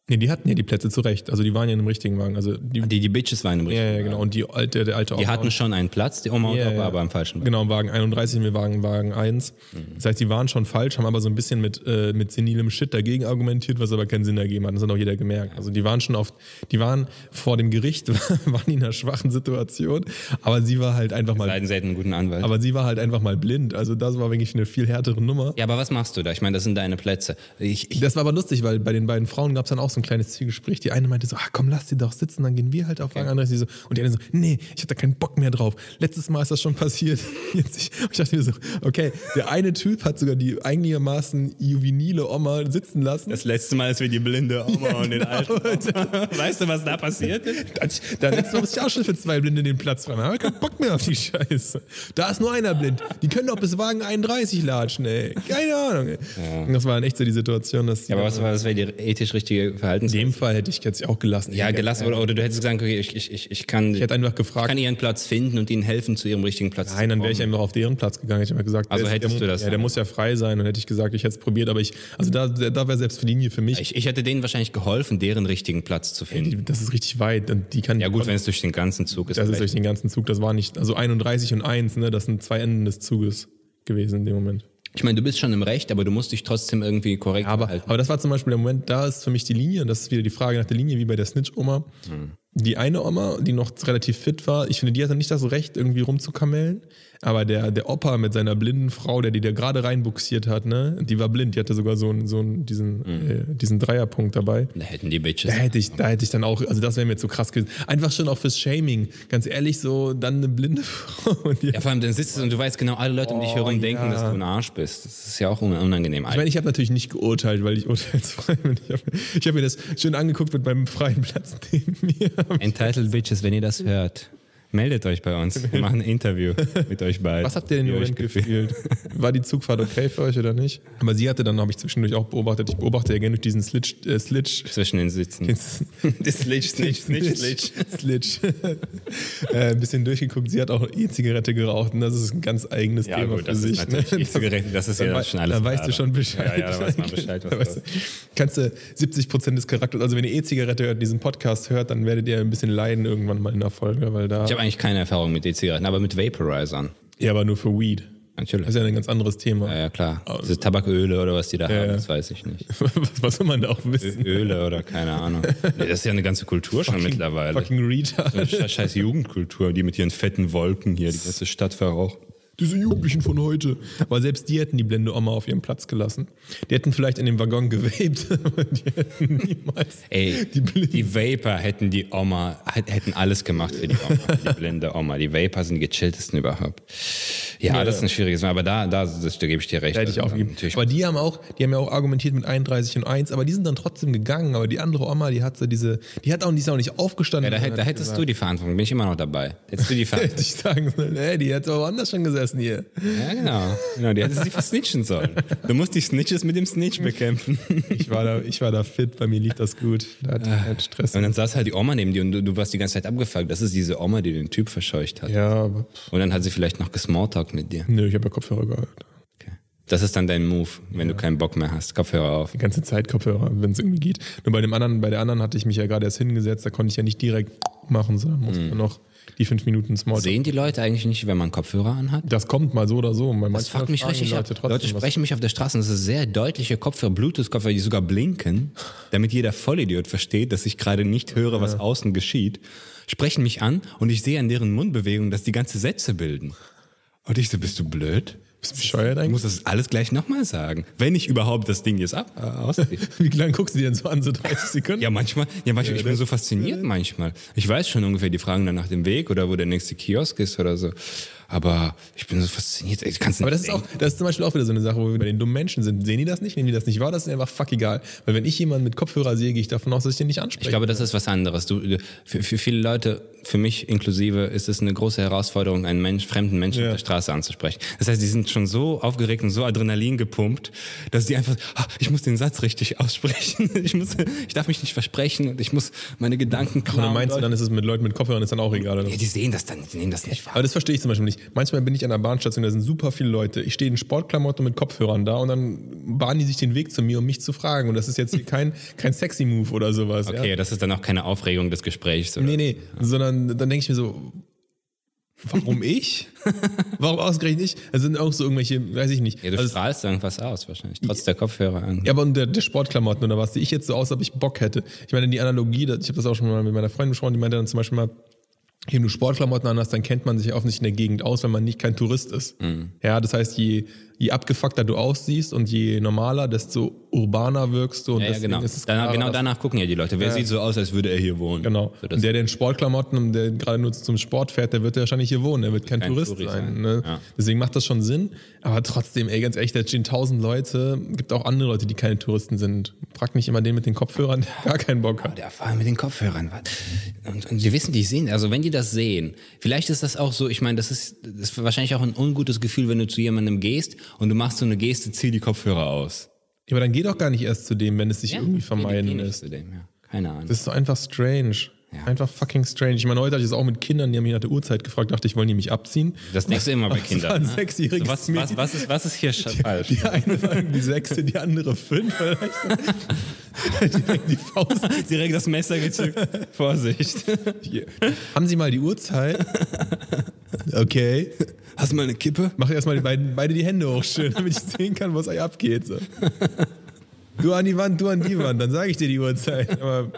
Nee, die hatten ja die Plätze zurecht. Also die waren ja in einem richtigen Wagen. Also die, Die, die Bitches waren im ja, richtigen ja, genau. Wagen. Und die alte, der alte Die Opa- hatten schon einen Platz, die Oma und Ja, Opa, ja. aber im falschen Wagen. Genau, Wagen 31 mit Wagen, Wagen 1. Das heißt, die waren schon falsch, haben aber so ein bisschen mit, äh, mit senilem Shit dagegen argumentiert, was aber keinen Sinn ergeben hat. Das hat auch jeder gemerkt. Also die waren schon auf, die waren vor dem Gericht, waren die in einer schwachen Situation, aber sie war halt einfach mal, selten einen guten Anwalt. aber sie war halt einfach mal blind. Also das war wirklich eine viel härtere Nummer. ja, aber was machst du da? Ich meine, das sind deine Plätze. Ich, ich, Das war aber lustig, weil bei den beiden Frauen gab es dann auch so ein kleines Zwiegespräch. Die eine meinte so, ach komm, lass sie doch sitzen, dann gehen wir halt auf Wagen 31. So, und die andere so, nee, ich hab da keinen Bock mehr drauf. Letztes Mal ist das schon passiert. Jetzt ich, ich dachte mir so, okay, der eine Typ hat sogar die einigermaßen juvenile Oma sitzen lassen. das letzte Mal, als wir die blinde Oma und den alten. Weißt du, was da passiert ist? Da, da letztes Mal muss ich auch schon für zwei Blinde den Platz frei. machen. Ich hab keinen Bock mehr auf die Scheiße. Da ist nur einer blind. Die können doch bis Wagen 31 latschen, ey. Keine Ahnung, ey. Und das war echt so die Situation, dass die Ja, aber was, was wäre die ethisch richtige Verhaltens. In dem Fall hätte ich jetzt auch gelassen. ja, gelassen. Oder, oder du hättest gesagt, okay, ich, ich, ich, ich kann, Ich hätte einfach gefragt, kann ihren Platz finden und ihnen helfen, zu ihrem richtigen Platz Nein, dann wäre ich einfach auf deren Platz gegangen. Ich hätte gesagt, Also hättest der, du das Ja, der dann- muss ja frei sein. Und hätte ich gesagt, ich hätte es probiert, aber ich, also da, da wäre selbst für Linie für mich. Ich, ich hätte denen wahrscheinlich geholfen, deren richtigen Platz zu finden. die, das ist richtig weit. Und die kann Ja gut, wenn es durch den ganzen Zug ist. das ist durch den ganzen Zug. Das war nicht, also 31 und 1, ne, das sind zwei Enden des Zuges gewesen in dem Moment. Ich meine, du bist schon im Recht, aber du musst dich trotzdem irgendwie korrekt Aber, verhalten. aber das war zum Beispiel der Moment, da ist für mich die Linie, und das ist wieder die Frage nach der Linie, wie bei der Snitch-Oma. Die eine Oma, die noch relativ fit war, ich finde, die hatte nicht das Recht, irgendwie rumzukamellen. Aber der, der Opa mit seiner blinden Frau, der die da gerade reinbuxiert hat, ne, die war blind, die hatte sogar so, einen, so einen, diesen, äh, diesen Dreierpunkt dabei. Da hätten die Bitches. Da hätte ich, da hätte ich dann auch, also das wäre mir zu krass gewesen. Einfach schon auch fürs Shaming. Ganz ehrlich, so dann eine blinde Frau. Ja, vor allem dann sitzt du und du weißt genau, alle Leute um dich herum denken, Oh, ja. dass du ein Arsch bist. Das ist ja auch un- unangenehm. Ich meine, ich habe natürlich nicht geurteilt, weil ich urteilsfrei bin. Ich habe ich hab mir das schön angeguckt mit meinem freien Platz neben mir. Entitled Bitches, wenn ihr das hört, meldet euch bei uns. Wir machen ein Interview mit euch beiden. Was habt ihr denn im gefühlt? War die Zugfahrt okay für euch oder nicht? Aber sie hatte dann, habe ich zwischendurch auch beobachtet, ich beobachte ja gerne durch diesen Slitch, äh, Slitch, Zwischen den Sitzen. Slitch, Snitch, Snitch, Slitch. Slitch. äh, ein bisschen durchgeguckt. Sie hat auch E-Zigarette geraucht und das ist ein ganz eigenes Ja, Thema gut, für das sich. ist ne? E-Zigarette, das ist ja Dann schon alles Dann weißt du schon Bescheid. Ja, ja, da weiß man Bescheid, was weißt du, kannst du 70 Prozent des Charakters, also wenn ihr E-Zigarette hört, diesen Podcast hört, dann werdet ihr ein bisschen leiden irgendwann mal in der Folge, weil da. Habe eigentlich keine Erfahrung mit E-Zigaretten, aber mit Vaporizern. ja, aber nur für Weed. Natürlich. Das ist ja ein ganz anderes Thema. Ja, ja, klar. Diese Tabaköle oder was die da haben, ja. das weiß ich nicht. Was, was soll man da auch wissen? Öle oder keine Ahnung. Nee, Das ist ja eine ganze Kultur schon mittlerweile. Fucking Retard. So scheiß Jugendkultur, die mit ihren fetten Wolken hier die ganze Stadt verraucht. Diese Jugendlichen von heute. Aber selbst die hätten die blinde Oma auf ihren Platz gelassen. Die hätten vielleicht in dem Waggon gewebt, aber die hätten niemals Ey, die die. Vapor hätten die Oma, hätt- hätten alles gemacht für die Oma, die blinde Oma. Die Vapor sind die gechilltesten überhaupt. Ja, das ist ein schwieriges Mal, aber da, da, das, da gebe ich dir recht. Da hätte ich aufgegeben. Natürlich. Aber die haben auch, die haben ja auch argumentiert mit 31 und 1, aber die sind dann trotzdem gegangen. Aber die andere Oma, die hat so diese, die hat auch, die ist auch nicht aufgestanden. Ja, da, hätt- da hättest du die Verantwortung, bin ich immer noch dabei. Hättest du die Hätte Verantwortung. ich sagen sollen, ey, die hätte auch woanders schon gesessen hier. Ja, genau. genau. Die hättest sie versnitchen sollen. Du musst die Snitches mit dem Snitch bekämpfen. Ich war da, ich war da fit, bei mir lief das gut. Da hatte ich keinen Stress. Und dann saß halt die Oma neben dir und du, du warst die ganze Zeit abgefuckt. Das ist diese Oma, die den Typ verscheucht hat. Ja, aber Und dann hat sie vielleicht noch gesmalltalkt mit dir. nö, ich habe ja Kopfhörer gehört. Das ist dann dein Move, wenn du keinen Bock mehr hast. Kopfhörer auf. Die ganze Zeit Kopfhörer, wenn es irgendwie geht. Nur bei dem anderen, bei der anderen hatte ich mich ja gerade erst hingesetzt, da konnte ich ja nicht direkt machen, sondern musste Mhm. noch die fünf Minuten Smalltalk. Sehen die Leute eigentlich nicht, wenn man Kopfhörer anhat? Das kommt mal so oder so. Bei Das fuckt mich richtig die ab. Leute Leute was. sprechen mich auf der Straße und das ist sehr deutliche Kopfhörer, Bluetooth-Kopfhörer, die sogar blinken, damit jeder Vollidiot versteht, dass ich gerade nicht höre, was außen geschieht, sprechen mich an und ich sehe an deren Mundbewegungen, dass die ganze Sätze bilden. Und ich so, bist du blöd? Bist du bescheuert Ich eigentlich? muss das alles gleich nochmal sagen. Wenn ich überhaupt das Ding jetzt ab, äh. Wie lange guckst du dir denn so an? So 30 Sekunden? Ja, manchmal, ja, manchmal, ich bin so fasziniert manchmal. Ich weiß schon ungefähr, die fragen dann nach dem Weg oder wo der nächste Kiosk ist oder so. Aber ich bin so fasziniert. Ich kann's Aber das ist auch, das ist zum Beispiel auch wieder so eine Sache, wo wir bei den dummen Menschen sind. Sehen die das nicht? Nehmen die das nicht wahr? Das ist einfach fuck egal. Weil wenn ich jemanden mit Kopfhörer sehe, gehe ich davon aus, dass ich den nicht anspreche. Ich glaube, das ist was anderes. Du, für, für viele Leute, für mich inklusive, ist es eine große Herausforderung, einen Mensch, fremden Menschen Ja. auf der Straße anzusprechen. Das heißt, die sind schon so aufgeregt und so Adrenalin gepumpt, dass die einfach, ah, ich muss den Satz richtig aussprechen. Ich muss, ich darf mich nicht versprechen und ich muss meine Gedanken Und klar. dann meinst du, dann ist es mit Leuten mit Kopfhörern ist dann auch egal. Oder? ja, die sehen das dann, die nehmen das nicht wahr. Aber das verstehe ich zum Beispiel nicht. Manchmal bin ich an der Bahnstation, da sind super viele Leute. Ich stehe in Sportklamotten mit Kopfhörern da und dann bahnen die sich den Weg zu mir, um mich zu fragen. Und das ist jetzt hier kein, kein sexy Move oder sowas. Okay, Ja? das ist dann auch keine Aufregung des Gesprächs. Oder? Nee, nee, sondern dann denke ich mir so, warum ich? warum ausgerechnet ich? Das sind auch so irgendwelche, weiß ich nicht. Ja, du Also, strahlst irgendwas aus wahrscheinlich, trotz der Kopfhörer an. Ja, aber und der, der Sportklamotten oder was, die ich jetzt so aus, ob ich Bock hätte. Ich meine, die Analogie, ich habe das auch schon mal mit meiner Freundin besprochen, die meinte dann zum Beispiel mal, wenn du Sportklamotten an hast, dann kennt man sich offensichtlich in der Gegend aus, wenn man nicht kein Tourist ist. Mhm. Ja, das heißt, je, je abgefuckter du aussiehst und je normaler, desto urbaner wirkst du. Und Ja, ja, genau. ist es Danach, klarer, genau danach gucken ja die Leute. Wer sieht so aus, als würde er hier wohnen? Genau. So, und der, der in Sportklamotten, und der gerade nur zum Sport fährt, der wird ja wahrscheinlich hier wohnen. Der wird kein, Kein Tourist Touri sein. sein. Ne? Ja. Deswegen macht das schon Sinn. Aber trotzdem, ey, ganz ehrlich, da stehen tausend Leute. Gibt auch andere Leute, die keine Touristen sind. Frag nicht immer den mit den Kopfhörern, der gar keinen Bock hat. Der Fahrer mit den Kopfhörern. Und, und die wissen, die sehen, also wenn die das sehen, vielleicht ist das auch so, ich meine, das ist, das ist wahrscheinlich auch ein ungutes Gefühl, wenn du zu jemandem gehst und du machst so eine Geste, zieh die Kopfhörer aus. Ja, aber dann geh doch gar nicht erst zu dem, wenn es sich Ja, irgendwie vermeiden lässt. zu dem, ja. Keine Ahnung. Das ist doch einfach strange. Ja. Einfach fucking strange. Ich meine, heute hatte ich es auch mit Kindern, die haben mich nach der Uhrzeit gefragt, dachte ich, wollen die mich abziehen? Das denkst du immer bei Kindern. war ein ne? sechsjähriges was, was, Mädchen. was, ist, was ist hier falsch? Die eine war irgendwie sechste, die andere fünf. Direkt die Faust. Direkt das Messer gezückt. Vorsicht. Hier. Haben Sie mal die Uhrzeit? Okay. Hast du mal eine Kippe? Mach erstmal die beiden, beide die Hände hoch schön, damit ich sehen kann, was euch abgeht. So. Du an die Wand, du an die Wand, dann sage ich dir die Uhrzeit. Aber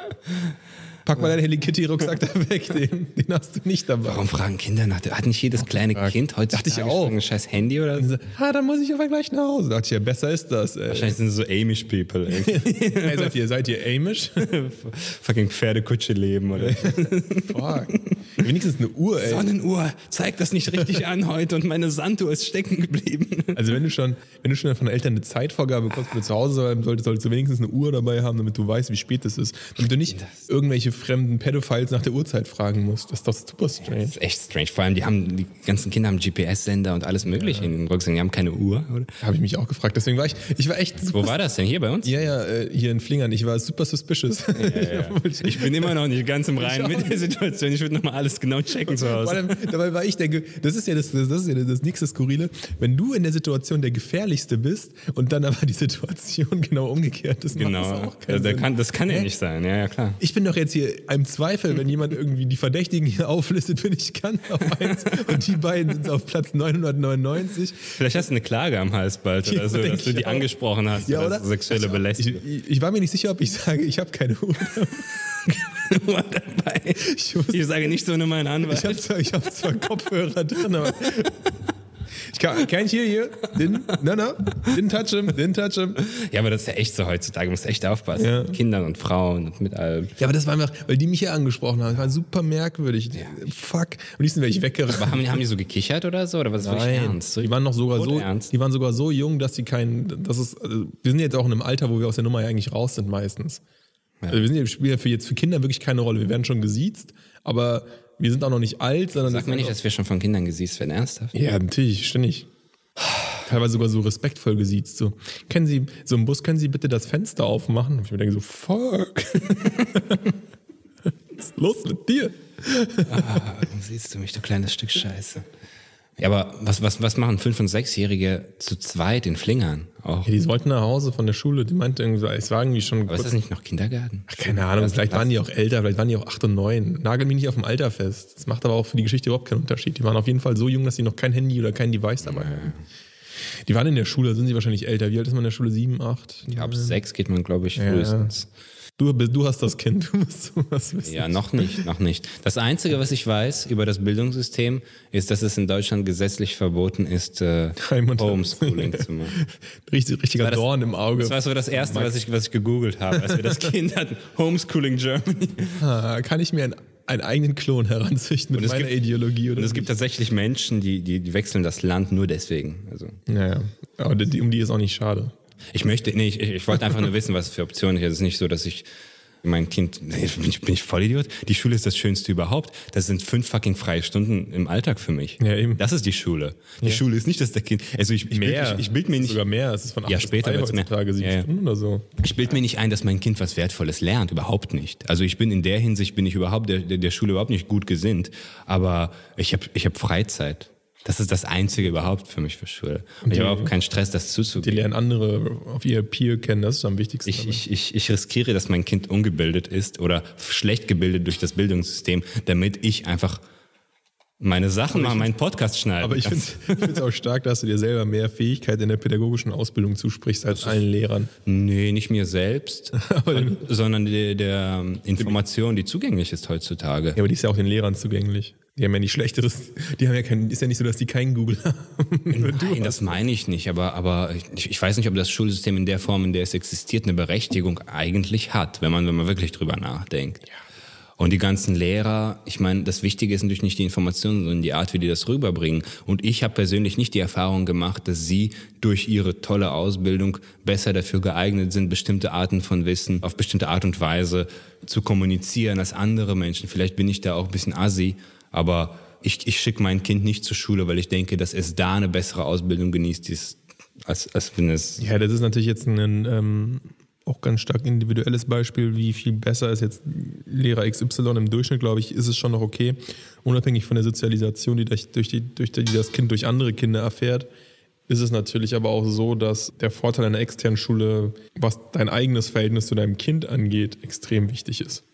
pack mal deinen Helly Kitty Rucksack da weg, den, den hast du nicht dabei. Warum fragen Kinder nach? Hat nicht jedes kleine. Kind heutzutage Dachte ich auch. ein scheiß Handy oder so? Ah, dann muss ich aber gleich nach Hause. Dachte ich, ja, besser ist das. Ey. Wahrscheinlich sind es so Amish People. irgendwie. Hey, seid, ihr, seid ihr Amish? Fucking Pferdekutsche leben oder Fuck. Wenigstens eine Uhr, ey. Sonnenuhr, zeig das nicht richtig an heute und meine Sanduhr ist stecken geblieben. Also wenn du schon, wenn du schon von den Eltern eine Zeitvorgabe bekommst, wenn du zu Hause sein solltest, solltest du wenigstens eine Uhr dabei haben, damit du weißt, wie spät es ist. Damit du nicht irgendwelche fremden Pedophiles nach der Uhrzeit fragen musst. Das ist doch super strange. Das ist echt strange. Vor allem, die haben, die ganzen Kinder haben GPS-Sender und alles mögliche in den Rucksäcken. Die haben keine Uhr, oder? Habe ich mich auch gefragt. Deswegen war ich, ich war echt super. Wo war das denn? Hier bei uns? Ja, ja, äh, hier in Flingern. Ich war super suspicious. Ich bin immer noch nicht ganz im Reinen mit der Situation. Ich würde nochmal alles genau checken zu Hause. allem, dabei war ich denke, das ist ja das, das ist ja das nächste Skurrile, wenn du in der Situation der gefährlichste bist und dann aber die Situation genau umgekehrt ist, macht das Genau. auch keinen Also, der Sinn. kann, das kann ja nicht sein. Ja, ja, klar. Ich bin doch jetzt hier im Zweifel, wenn jemand irgendwie die Verdächtigen hier auflistet, bin ich ganz auf eins und die beiden sind auf Platz 999. Vielleicht hast du eine Klage am Hals bald Ja, oder so, denk dass du die auch. angesprochen hast. Ja, oder? so Sexuelle Belästigung. ich, ich war mir nicht sicher, ob ich sage, ich habe keine Uhr. Nummer dabei. Ich, wusste- Ich sage nicht so nur meinen Anwalt. ich habe zwar, hab zwar Kopfhörer drin, aber ich ich hier, hier, den, na, na, den touch him, den touch him. Ja, aber das ist ja echt so heutzutage. Du musst echt aufpassen. Ja. Mit Kindern und Frauen und mit allem. Ja, aber das war einfach, weil die mich hier angesprochen haben. Das war super merkwürdig. Fuck. Am liebsten wäre ich weggerannt. Aber haben, haben die so gekichert oder so? Oder was ist wirklich ernst? So Die waren noch sogar so, Ernst? die waren sogar so jung, dass sie keinen, das ist, also wir sind jetzt auch in einem Alter, wo wir aus der Nummer ja eigentlich raus sind meistens. Also wir sind ja, spielen ja für jetzt für Kinder wirklich keine Rolle. Wir werden schon gesiezt, aber wir sind auch noch nicht alt, sondern Sag mir ist nicht, dass wir schon von Kindern gesiezt werden. Ernsthaft? Ja, natürlich, ständig. Teilweise sogar so respektvoll gesiezt. So, können Sie, so im Bus, können Sie bitte das Fenster aufmachen? Und ich mir denke so, fuck. Was ist los mit dir? Warum siehst du mich, du kleines Stück Scheiße? Ja, aber was, was, was machen Fünf- und Sechsjährige zu zweit in Flingern? Auch. Ja, die wollten nach Hause von der Schule. Die meinte irgendwie, es war irgendwie schon. Aber ist das nicht noch Kindergarten? Ach, keine Ahnung, vielleicht waren die auch älter, vielleicht waren die auch acht und neun. Nagel mich nicht auf dem Alter fest. Das macht aber auch für die Geschichte überhaupt keinen Unterschied. Die waren auf jeden Fall so jung, dass sie noch kein Handy oder kein Device dabei hatten. Die waren in der Schule, sind sie wahrscheinlich älter. Wie alt ist man in der Schule? Sieben, acht? Ja, ab sechs geht man, glaube ich, frühestens. Du, du hast das Kind, du musst sowas wissen. Ja, noch nicht, noch nicht. Das Einzige, was ich weiß über das Bildungssystem, ist, dass es in Deutschland gesetzlich verboten ist, äh, Homeschooling zu machen. Richtig, richtiger das- Dorn im Auge. Das war so das Erste, was ich, was ich gegoogelt habe, als wir das Kind hatten. Homeschooling Germany. Ah, kann ich mir einen, einen eigenen Klon heranzüchten mit meiner gibt- Ideologie? Oder Und es gibt tatsächlich Menschen, die, die, die wechseln das Land nur deswegen. Also Naja, aber die, um die ist auch nicht schade. Ich möchte, nee, ich, ich wollte einfach nur wissen, was für Optionen gibt. Es ist nicht so, dass ich mein Kind, nee, bin ich, bin ich Vollidiot? Die Schule ist das Schönste überhaupt. Das sind fünf fucking freie Stunden im Alltag für mich. Ja, eben. Das ist die Schule. Die Schule ist nicht, dass der Kind, also ich, ich, Mehr. Bild, ich, ich bild mir nicht, Sogar mehr. Es ist von acht Ja, bis später drei wird's mehr. heutzutage, sieben Ja, ja. Stunden oder so. Ich bild mir nicht ein, dass mein Kind was Wertvolles lernt, überhaupt nicht. Also ich bin in der Hinsicht bin ich überhaupt der, der, der Schule überhaupt nicht gut gesinnt, aber ich habe ich hab Freizeit. Das ist das Einzige überhaupt für mich für Schule. Und ich habe überhaupt keinen Stress, das Die zuzugeben. lernen andere auf ihr Peer kennen, das ist am wichtigsten. Ich, ich, ich, ich riskiere, dass mein Kind ungebildet ist oder schlecht gebildet durch das Bildungssystem, damit ich einfach meine Sachen mache, meinen Podcast schneiden. aber ich finde es auch stark, dass du dir selber mehr Fähigkeit in der pädagogischen Ausbildung zusprichst als allen Lehrern. Nee, nicht mir selbst, sondern der, der Information, die zugänglich ist heutzutage. Ja, aber die ist ja auch den Lehrern zugänglich. Die haben ja nicht schlechteres, die haben ja kein, ist ja nicht so, dass die keinen Google haben. Nein, das meine ich nicht, aber, aber ich, ich weiß nicht, ob das Schulsystem in der Form, in der es existiert, eine Berechtigung eigentlich hat, wenn man, wenn man wirklich drüber nachdenkt. Und die ganzen Lehrer, ich meine, das Wichtige ist natürlich nicht die Informationen, sondern die Art, wie die das rüberbringen. Und ich habe persönlich nicht die Erfahrung gemacht, dass sie durch ihre tolle Ausbildung besser dafür geeignet sind, bestimmte Arten von Wissen auf bestimmte Art und Weise zu kommunizieren als andere Menschen. Vielleicht bin ich da auch ein bisschen assi, aber ich, ich schicke mein Kind nicht zur Schule, weil ich denke, dass es da eine bessere Ausbildung genießt, als, als wenn es. Ja, das ist natürlich jetzt ein ähm, auch ganz stark individuelles Beispiel, wie viel besser ist jetzt Lehrer XY im Durchschnitt, glaube ich, ist es schon noch okay, unabhängig von der Sozialisation, die, durch, die, durch die das Kind durch andere Kinder erfährt, ist es natürlich aber auch so, dass der Vorteil einer externen Schule, was dein eigenes Verhältnis zu deinem Kind angeht, extrem wichtig ist.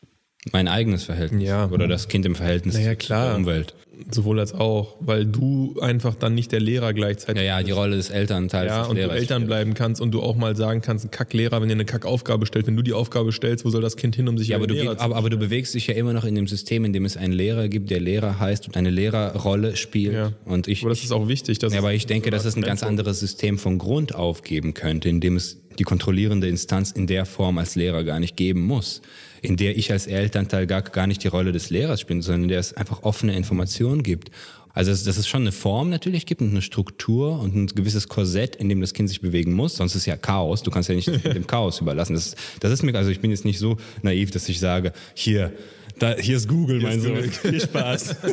Mein eigenes Verhältnis. Ja. Oder das Kind im Verhältnis Naja, klar. zur Umwelt. Sowohl als auch, weil du einfach dann nicht der Lehrer gleichzeitig Ja, ja, die Rolle des Elternteils. Ja, des und du Lehrers Eltern spielt. bleiben kannst und du auch mal sagen kannst, ein Kacklehrer, wenn dir eine Kackaufgabe stellt, wenn du die Aufgabe stellst, wo soll das Kind hin, um sich Ja, aber du, den Lehrer geh- aber, aber du bewegst dich ja immer noch in dem System, in dem es einen Lehrer gibt, der Lehrer heißt und eine Lehrerrolle spielt. Ja. Und ich, Aber das ist auch wichtig. Dass ja, aber ich denke, dass es ein ganz anderes System von Grund auf geben könnte, in dem es die kontrollierende Instanz in der Form als Lehrer gar nicht geben muss. In der ich als Elternteil gar, gar nicht die Rolle des Lehrers spiele, sondern in der es einfach offene Informationen gibt. Also dass, dass es schon eine Form natürlich gibt und eine Struktur und ein gewisses Korsett, in dem das Kind sich bewegen muss. Sonst ist ja Chaos. Du kannst ja nicht dem Chaos überlassen. Das, das ist mir, also ich bin jetzt nicht so naiv, dass ich sage, hier, da, hier ist Google, mein Sohn. Viel Spaß.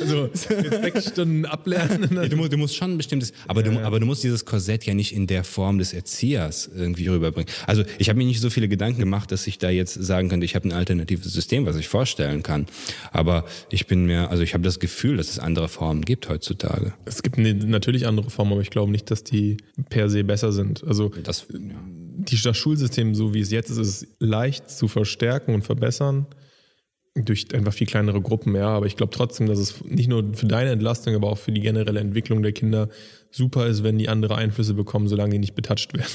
Also, jetzt sechs Stunden ablernen. Ja, du, musst, du musst schon ein bestimmtes, aber, du, aber du musst dieses Korsett ja nicht in der Form des Erziehers irgendwie rüberbringen. Also ich habe mir nicht so viele Gedanken gemacht, dass ich da jetzt sagen könnte, ich habe ein alternatives System, was ich vorstellen kann. Aber ich bin mir, also ich habe das Gefühl, dass es andere Formen gibt heutzutage. Es gibt ne- natürlich andere Formen, aber ich glaube nicht, dass die per se besser sind. Also Das, ja. die, das Schulsystem, so wie es jetzt ist, ist leicht zu verstärken und verbessern. Durch einfach viel kleinere Gruppen, ja. Aber ich glaube trotzdem, dass es nicht nur für deine Entlastung, aber auch für die generelle Entwicklung der Kinder super ist, wenn die andere Einflüsse bekommen, solange die nicht betatscht werden.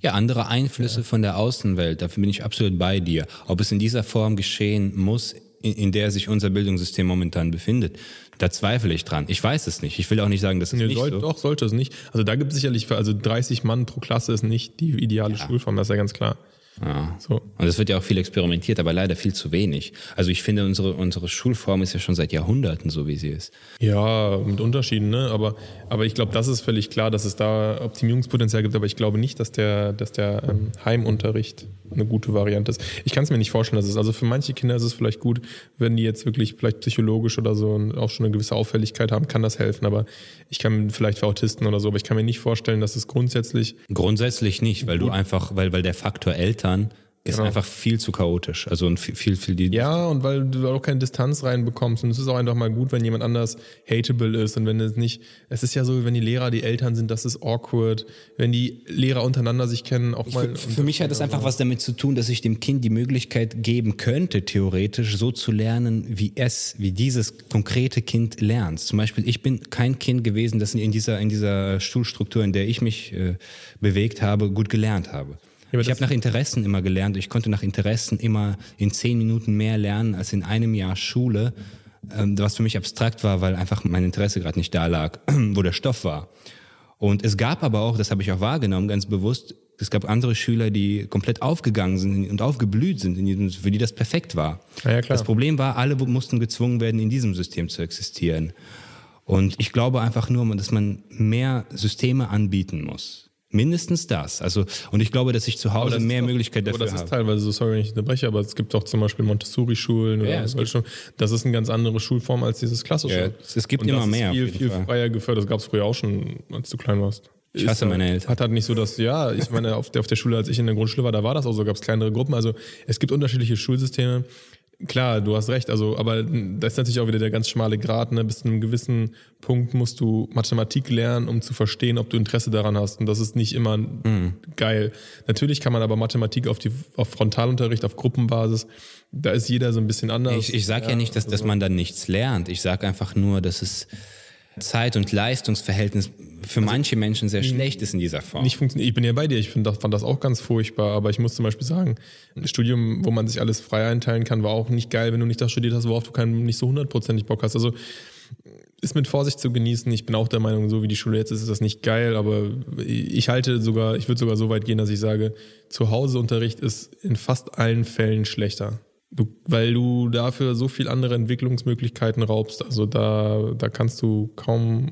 Ja, andere Einflüsse von der Außenwelt, dafür bin ich absolut bei dir. Ob es in dieser Form geschehen muss, in, in der sich unser Bildungssystem momentan befindet, da zweifle ich dran. Ich weiß es nicht. Ich will auch nicht sagen, dass es Nee, nicht soll, so. Doch, sollte es nicht. Also da gibt es sicherlich, also 30 Mann pro Klasse ist nicht die ideale Schulform, das ist ja ganz klar. Ja. So. Und es wird ja auch viel experimentiert, aber leider viel zu wenig. Also ich finde, unsere, unsere Schulform ist ja schon seit Jahrhunderten so, wie sie ist. Ja, mit Unterschieden, ne? Aber, aber ich glaube, das ist völlig klar, dass es da Optimierungspotenzial gibt, aber ich glaube nicht, dass der, dass der ähm, Heimunterricht eine gute Variante ist. Ich kann es mir nicht vorstellen, dass es, also für manche Kinder ist es vielleicht gut, wenn die jetzt wirklich vielleicht psychologisch oder so und auch schon eine gewisse Auffälligkeit haben, kann das helfen, aber ich kann vielleicht für Autisten oder so, aber ich kann mir nicht vorstellen, dass es grundsätzlich Grundsätzlich nicht, weil du einfach, weil, weil der Faktor Eltern ist Genau. einfach viel zu chaotisch. Also und viel, viel, viel die. Ja, und weil du auch keine Distanz reinbekommst. Und es ist auch einfach mal gut, wenn jemand anders hateable ist und wenn es nicht, es ist ja so, wenn die Lehrer die Eltern sind, das ist awkward. Wenn die Lehrer untereinander sich kennen, auch mal. Für, für mich hat es einfach was damit zu tun, dass ich dem Kind die Möglichkeit geben könnte, theoretisch so zu lernen, wie es, wie dieses konkrete Kind lernt. Zum Beispiel, ich bin kein Kind gewesen, das in dieser, in dieser Schulstruktur, in der ich mich äh, bewegt habe, gut gelernt habe. Aber ich habe nach Interessen immer gelernt. Ich konnte nach Interessen immer in zehn Minuten mehr lernen als in einem Jahr Schule, ähm, was für mich abstrakt war, weil einfach mein Interesse gerade nicht da lag, wo der Stoff war. Und es gab aber auch, das habe ich auch wahrgenommen, ganz bewusst, es gab andere Schüler, die komplett aufgegangen sind und aufgeblüht sind, für die das perfekt war. Ja, ja. Das Problem war, alle mussten gezwungen werden, in diesem System zu existieren. Und ich glaube einfach nur, dass man mehr Systeme anbieten muss. Mindestens das. Also, und ich glaube, dass ich zu Hause das mehr ist auch- Möglichkeit Aber dafür das ist habe. teilweise so, sorry, wenn ich unterbreche, aber es gibt auch zum Beispiel Montessori-Schulen oder Ja, es solche. Das ist eine ganz andere Schulform als dieses klassische. Ja, es gibt Und immer das ist mehr, auf Viel, viel Fall. freier gefördert. Das gab es früher auch schon, als du klein warst. Ich hasse Ist, meine äh, Eltern. Hat halt nicht so, dass, ja, ich meine, auf der, auf der Schule, als ich in der Grundschule war, da war das auch so, gab es kleinere Gruppen. Also es gibt unterschiedliche Schulsysteme. Klar, du hast recht, also, aber da ist natürlich auch wieder der ganz schmale Grat, ne? Bis zu einem gewissen Punkt musst du Mathematik lernen, um zu verstehen, ob du Interesse daran hast. Und das ist nicht immer Mhm. geil. Natürlich kann man aber Mathematik auf die, auf Frontalunterricht, auf Gruppenbasis, da ist jeder so ein bisschen anders. Ich, ich sage ja, nicht, dass, dass man dann nichts lernt. Ich sage einfach nur, dass es Zeit- und Leistungsverhältnis für manche Menschen sehr schlecht ist in dieser Form. nicht funktioniert. Ich bin ja bei dir, ich find, das, fand das auch ganz furchtbar, aber ich muss zum Beispiel sagen, ein Studium, wo man sich alles frei einteilen kann, war auch nicht geil, wenn du nicht das studiert hast, worauf du keinen, nicht so hundertprozentig Bock hast. Also ist mit Vorsicht zu genießen. Ich bin auch der Meinung, so wie die Schule jetzt ist, ist das nicht geil, aber ich halte sogar, ich würde sogar so weit gehen, dass ich sage, Zuhauseunterricht ist in fast allen Fällen schlechter. Du, weil du dafür so viel andere Entwicklungsmöglichkeiten raubst. Also da, da kannst du kaum,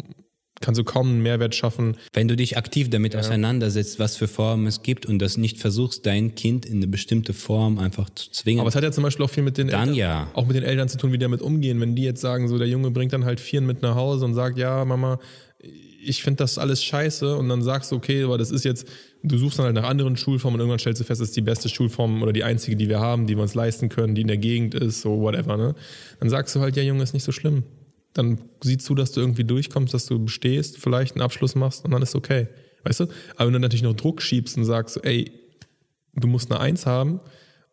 kannst du kaum einen Mehrwert schaffen. Wenn du dich aktiv damit auseinandersetzt, was für Formen es gibt und das nicht versuchst, dein Kind in eine bestimmte Form einfach zu zwingen. Aber es hat ja zum Beispiel auch viel mit den Dann Eltern, ja. auch mit den Eltern zu tun, wie die damit umgehen. Wenn die jetzt sagen, so der Junge bringt dann halt Vieren mit nach Hause und sagt, ja, Mama, ich finde das alles scheiße und dann sagst du, okay, aber das ist jetzt, du suchst dann halt nach anderen Schulformen und irgendwann stellst du fest, das ist die beste Schulform oder die einzige, die wir haben, die wir uns leisten können, die in der Gegend ist, so whatever, ne? Dann sagst du halt, ja Junge, ist nicht so schlimm. Dann siehst du, dass du irgendwie durchkommst, dass du bestehst, vielleicht einen Abschluss machst und dann ist okay. Weißt du? Aber wenn du natürlich noch Druck schiebst und sagst, ey, du musst eine Eins haben,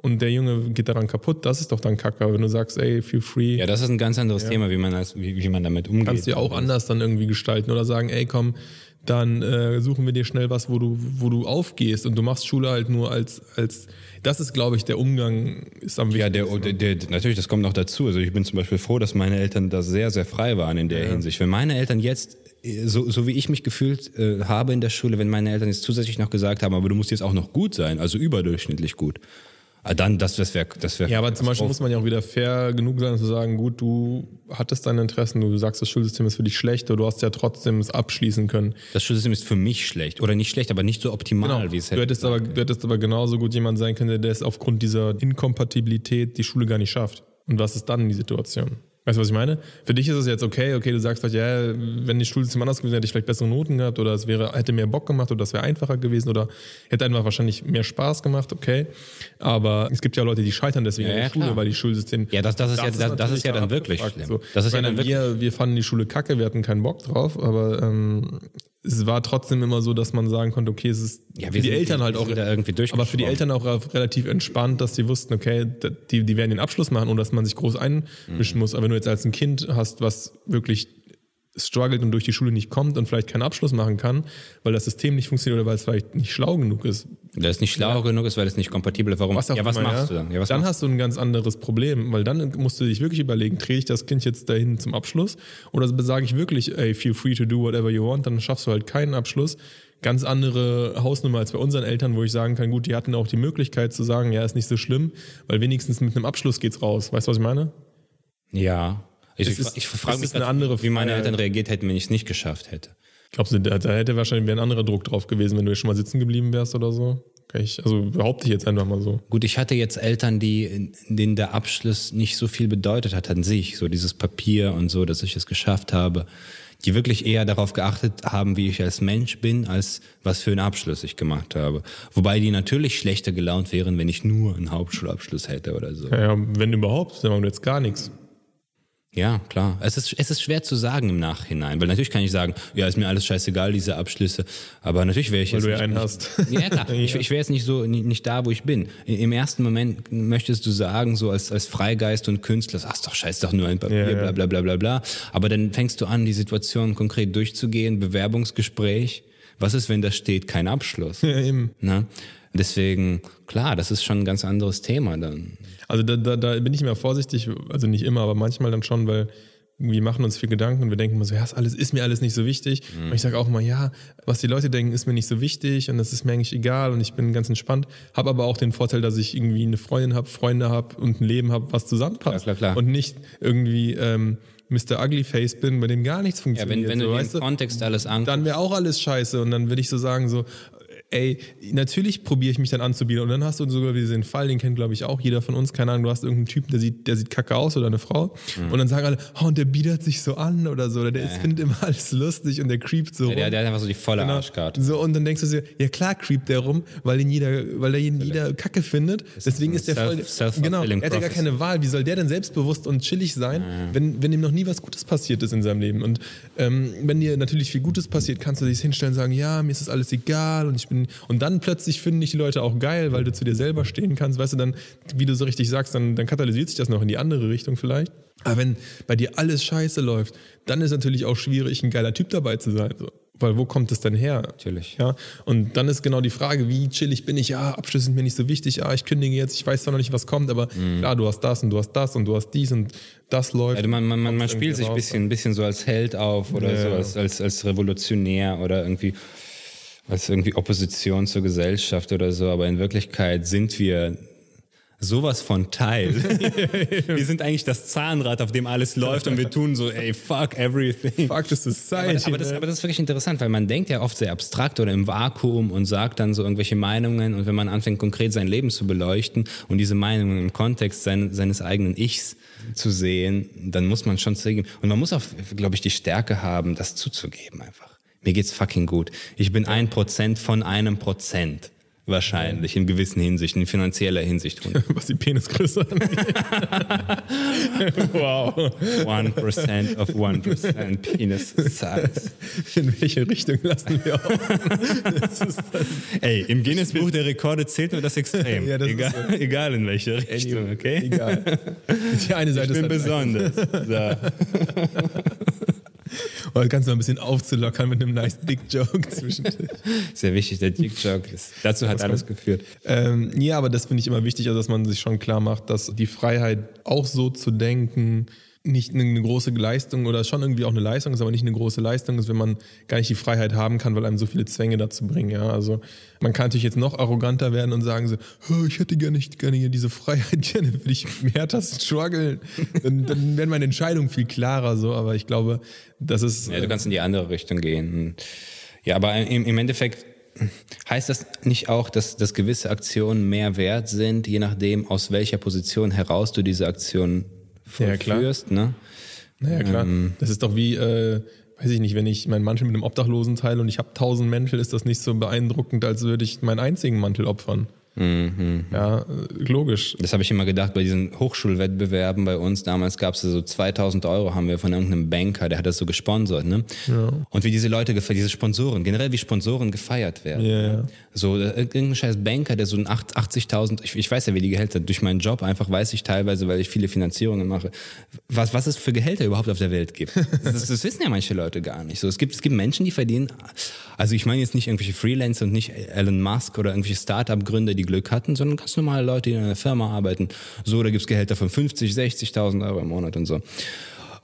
und der Junge geht daran kaputt, das ist doch dann Kacke. Wenn du sagst, ey, feel free. Ja, das ist ein ganz anderes ja. Thema, wie man, als, wie, wie man damit umgeht. Kannst du ja auch anders dann irgendwie gestalten oder sagen, ey, komm, dann äh, suchen wir dir schnell was, wo du, wo du aufgehst und du machst Schule halt nur als, als das ist, glaube ich, der Umgang ist am wichtigsten. Ja, der, der, der, natürlich, das kommt noch dazu. Also ich bin zum Beispiel froh, dass meine Eltern da sehr, sehr frei waren in der ja. Hinsicht. Wenn meine Eltern jetzt so, so wie ich mich gefühlt äh, habe in der Schule, wenn meine Eltern jetzt zusätzlich noch gesagt haben, aber du musst jetzt auch noch gut sein, also überdurchschnittlich gut, dann, das, das wäre. Das wär ja, aber zum Beispiel muss man ja auch wieder fair genug sein, zu sagen, gut, du hattest deine Interessen, du sagst, das Schulsystem ist für dich schlecht, aber du hast ja trotzdem es abschließen können. Das Schulsystem ist für mich schlecht. Oder nicht schlecht, aber nicht so optimal, genau. wie es hätte. Du hättest, aber, du hättest aber genauso gut jemand sein können, der es aufgrund dieser Inkompatibilität die Schule gar nicht schafft. Und was ist dann die Situation? Weißt du, was ich meine? Für dich ist es jetzt okay, okay, du sagst vielleicht, ja, wenn die Schulsystem anders gewesen wäre, hätte ich vielleicht bessere Noten gehabt oder es wäre, hätte mehr Bock gemacht oder das wäre einfacher gewesen oder hätte einfach wahrscheinlich mehr Spaß gemacht, okay. Aber es gibt ja Leute, die scheitern deswegen ja, in der Schule, klar. weil die Schulsystem. Ja, das, das ist das ja, das, das ist ja dann wirklich schlimm. So. Das ist meine, ja dann wir, wir fanden die Schule kacke, wir hatten keinen Bock drauf, aber ähm, es war trotzdem immer so, dass man sagen konnte, okay, es ist ja, für die Eltern halt auch, aber für die Eltern auch relativ entspannt, dass sie wussten, okay, die, die werden den Abschluss machen, ohne dass man sich groß einmischen mhm. muss. Aber wenn du jetzt als ein Kind hast, was wirklich struggelt und durch die Schule nicht kommt und vielleicht keinen Abschluss machen kann, weil das System nicht funktioniert oder weil es vielleicht nicht schlau genug ist. Weil es nicht schlau ja. genug ist, weil es nicht kompatibel ist. Warum? Was ja, was immer, machst ja? du dann? Ja, was dann hast du ein ganz anderes Problem, weil dann musst du dich wirklich überlegen, drehe ich das Kind jetzt dahin zum Abschluss oder sage ich wirklich, ey, feel free to do whatever you want, dann schaffst du halt keinen Abschluss. Ganz andere Hausnummer als bei unseren Eltern, wo ich sagen kann, gut, die hatten auch die Möglichkeit zu sagen, ja, ist nicht so schlimm, weil wenigstens mit einem Abschluss geht's raus. Weißt du, was ich meine? Ja, ich, ich, ich frage mich, eine andere wie meine Eltern reagiert hätten, wenn ich es nicht geschafft hätte. Glaubst du, da, da hätte wahrscheinlich ein anderer Druck drauf gewesen, wenn du schon mal sitzen geblieben wärst oder so? Ich, also behaupte ich jetzt einfach mal so. Gut, ich hatte jetzt Eltern, die, denen der Abschluss nicht so viel bedeutet hat an sich, so dieses Papier und so, dass ich es geschafft habe, die wirklich eher darauf geachtet haben, wie ich als Mensch bin, als was für einen Abschluss ich gemacht habe. Wobei die natürlich schlechter gelaunt wären, wenn ich nur einen Hauptschulabschluss hätte oder so. Ja, wenn überhaupt, dann machen wir jetzt gar nichts. Ja, klar. Es ist, es ist schwer zu sagen im Nachhinein, weil natürlich kann ich sagen, ja, ist mir alles scheißegal, diese Abschlüsse. Aber natürlich wäre ich weil jetzt. Weil du ja einen hast. Ja, klar. ja. Ich, ich wäre jetzt nicht so, nicht, nicht, da, wo ich bin. Im ersten Moment möchtest du sagen, so als, als Freigeist und Künstler, ach, doch scheiß doch nur ein Papier, ja, ja. bla, bla, bla, bla, bla. Aber dann fängst du an, die Situation konkret durchzugehen, Bewerbungsgespräch. Was ist, wenn da steht, kein Abschluss? Ja, eben. Na? Deswegen, klar, das ist schon ein ganz anderes Thema dann. Also da, da, da bin ich immer vorsichtig, also nicht immer, aber manchmal dann schon, weil wir machen uns viel Gedanken und wir denken immer so, ja, ist, alles, ist mir alles nicht so wichtig. Mhm. Und ich sage auch immer, ja, was die Leute denken, ist mir nicht so wichtig und das ist mir eigentlich egal und ich bin ganz entspannt. Habe aber auch den Vorteil, dass ich irgendwie eine Freundin habe, Freunde habe und ein Leben habe, was zusammenpasst. Klar, klar, klar. Und nicht irgendwie ähm, Mr. Ugly Face bin, bei dem gar nichts funktioniert. Ja, wenn, wenn so, du den Kontext alles anguckst. Dann wäre auch alles scheiße und dann würde ich so sagen so, ey, natürlich probiere ich mich dann anzubieten. Und dann hast du sogar diesen Fall, den kennt, glaube ich, auch jeder von uns. Keine Ahnung, du hast irgendeinen Typen, der sieht, der sieht kacke aus oder eine Frau. Mhm. Und dann sagen alle, oh, und der bietet sich so an oder so. Oder der ja. ist, findet immer alles lustig und der creept so. Ja, der, der, hat einfach so die volle genau. Arschkarte. So, und dann denkst du dir, ja klar creept der rum, weil ihn jeder, weil er ihn jeder Kacke findet. Deswegen ist der voll. Genau, er hat ja gar keine Wahl. Wie soll der denn selbstbewusst und chillig sein, ja. wenn, wenn ihm noch nie was Gutes passiert ist in seinem Leben? Und ähm, wenn dir natürlich viel Gutes passiert, kannst du dich hinstellen und sagen, ja, mir ist das alles egal und ich bin. Und dann plötzlich plötzlich finden dich die Leute auch geil, weil du zu dir selber stehen kannst. Weißt du, dann, wie du so richtig sagst, dann, dann katalysiert sich das noch in die andere Richtung vielleicht. Aber wenn bei dir alles scheiße läuft, dann ist natürlich auch schwierig, ein geiler Typ dabei zu sein. So. Weil wo kommt es denn her? Natürlich. Ja. Und dann ist genau die Frage, wie chillig bin ich? Ja, Abschlüsse sind mir nicht so wichtig. Ja, ich kündige jetzt, ich weiß zwar noch nicht, was kommt, aber mhm. klar, du hast das und du hast das und du hast dies und das läuft. Also man, man, man, man spielt sich ein bisschen, bisschen so als Held auf oder ja. so als, als, als Revolutionär oder irgendwie als irgendwie Opposition zur Gesellschaft oder so, aber in Wirklichkeit sind wir sowas von Teil. wir sind eigentlich das Zahnrad, auf dem alles läuft und wir tun so, ey, fuck everything. Fuck the society. Aber, aber, das, aber das ist wirklich interessant, weil man denkt ja oft sehr abstrakt oder im Vakuum und sagt dann so irgendwelche Meinungen und wenn man anfängt konkret sein Leben zu beleuchten und diese Meinungen im Kontext sein, seines eigenen Ichs zu sehen, dann muss man schon zugeben und man muss auch, glaube ich, die Stärke haben, das zuzugeben einfach Mir geht's fucking gut. Ich bin ein Prozent von einem Prozent. Wahrscheinlich, in gewissen Hinsichten, in finanzieller Hinsicht. Was die Penisgröße angeht. wow. 1% of 1% Penis Size. In welche Richtung lassen wir auf? Ey, im Guinness-Buch der Rekorde zählt nur das Extrem. ja, das egal, so. egal in welche Richtung, okay? Egal. Die eine Seite ich bin ist halt besonders. So. Und das Ganze mal ein bisschen aufzulockern mit einem nice Dick Joke zwischendurch. Sehr wichtig, der Dick Joke ist. Dazu hat alles geführt. Ähm, ja, aber das finde ich immer wichtig, also dass man sich schon klar macht, dass die Freiheit auch so zu denken, nicht eine große Leistung oder schon irgendwie auch eine Leistung ist, aber nicht eine große Leistung ist, wenn man gar nicht die Freiheit haben kann, weil einem so viele Zwänge dazu bringen. Ja? Also man kann natürlich jetzt noch arroganter werden und sagen so, oh, ich hätte gerne nicht gerne diese Freiheit, gerne will ich mehr das strugglen. Dann, dann wären meine Entscheidungen viel klarer so, aber ich glaube, das ist. Ja, du kannst in die andere Richtung gehen. Ja, aber im, im Endeffekt Heißt das nicht auch, dass, dass gewisse Aktionen mehr wert sind, je nachdem, aus welcher Position heraus du diese Aktion vollführst, ja, ne? Naja, klar. Ähm, das ist doch wie, äh, weiß ich nicht, wenn ich meinen Mantel mit einem Obdachlosen teile und ich habe tausend Mäntel, ist das nicht so beeindruckend, als würde ich meinen einzigen Mantel opfern. Mhm. Ja, logisch. Das habe ich immer gedacht bei diesen Hochschulwettbewerben bei uns. Damals gab es so 2000 Euro, haben wir von irgendeinem Banker, der hat das so gesponsert. Ne? Ja. Und wie diese Leute, diese Sponsoren, generell wie Sponsoren gefeiert werden. Ja, ja. So äh, irgendein scheiß Banker, der so ein 80.000, ich, ich weiß ja, wie die Gehälter, durch meinen Job einfach weiß ich teilweise, weil ich viele Finanzierungen mache, was, was es für Gehälter überhaupt auf der Welt gibt. Das, das wissen ja manche Leute gar nicht. So, es, gibt, es gibt Menschen, die verdienen, also ich meine jetzt nicht irgendwelche Freelancer und nicht Elon Musk oder irgendwelche Start-up-Gründer, die Glück hatten, sondern ganz normale Leute, die in einer Firma arbeiten. So, da gibt's Gehälter von 50, 60.000 Euro im Monat und so.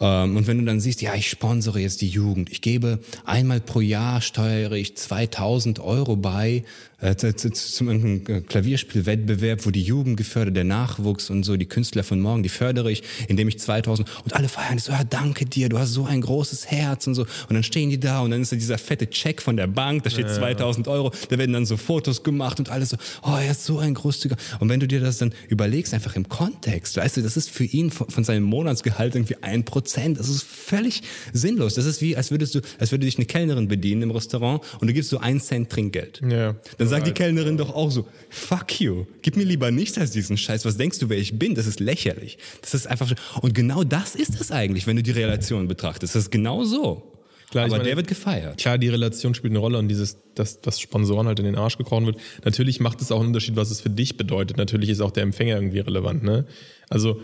Ähm, und wenn du dann siehst, ja, ich sponsere jetzt die Jugend, ich gebe einmal pro Jahr steuere ich 2000 Euro bei äh, zum irgendeinem Klavierspielwettbewerb, wo die Jugend gefördert, der Nachwuchs und so, die Künstler von morgen, die fördere ich, indem ich 2000 und alle feiern so, ja, danke dir, du hast so ein großes Herz und so. Und dann stehen die da und dann ist da dieser fette Check von der Bank, da steht ja. 2000 Euro, da werden dann so Fotos gemacht und alles so, oh, er ist so ein großzügiger. Und wenn du dir das dann überlegst, einfach im Kontext, weißt du, das ist für ihn von, von seinem Monatsgehalt irgendwie ein Prozent. Das ist völlig sinnlos. Das ist wie, als würdest du, als würde dich eine Kellnerin bedienen im Restaurant und du gibst so einen Cent Trinkgeld. Ja. Dann sagt die Kellnerin doch auch so, fuck you, gib mir lieber nichts als diesen Scheiß. Was denkst du, wer ich bin? Das ist lächerlich. Das ist einfach, und genau das ist es eigentlich, wenn du die Relation betrachtest. Das ist genau so. Klar, aber meine, der wird gefeiert. Klar, die Relation spielt eine Rolle und dieses, dass, dass Sponsoren halt in den Arsch gekrochen wird. Natürlich macht es auch einen Unterschied, was es für dich bedeutet. Natürlich ist auch der Empfänger irgendwie relevant. Ne? Also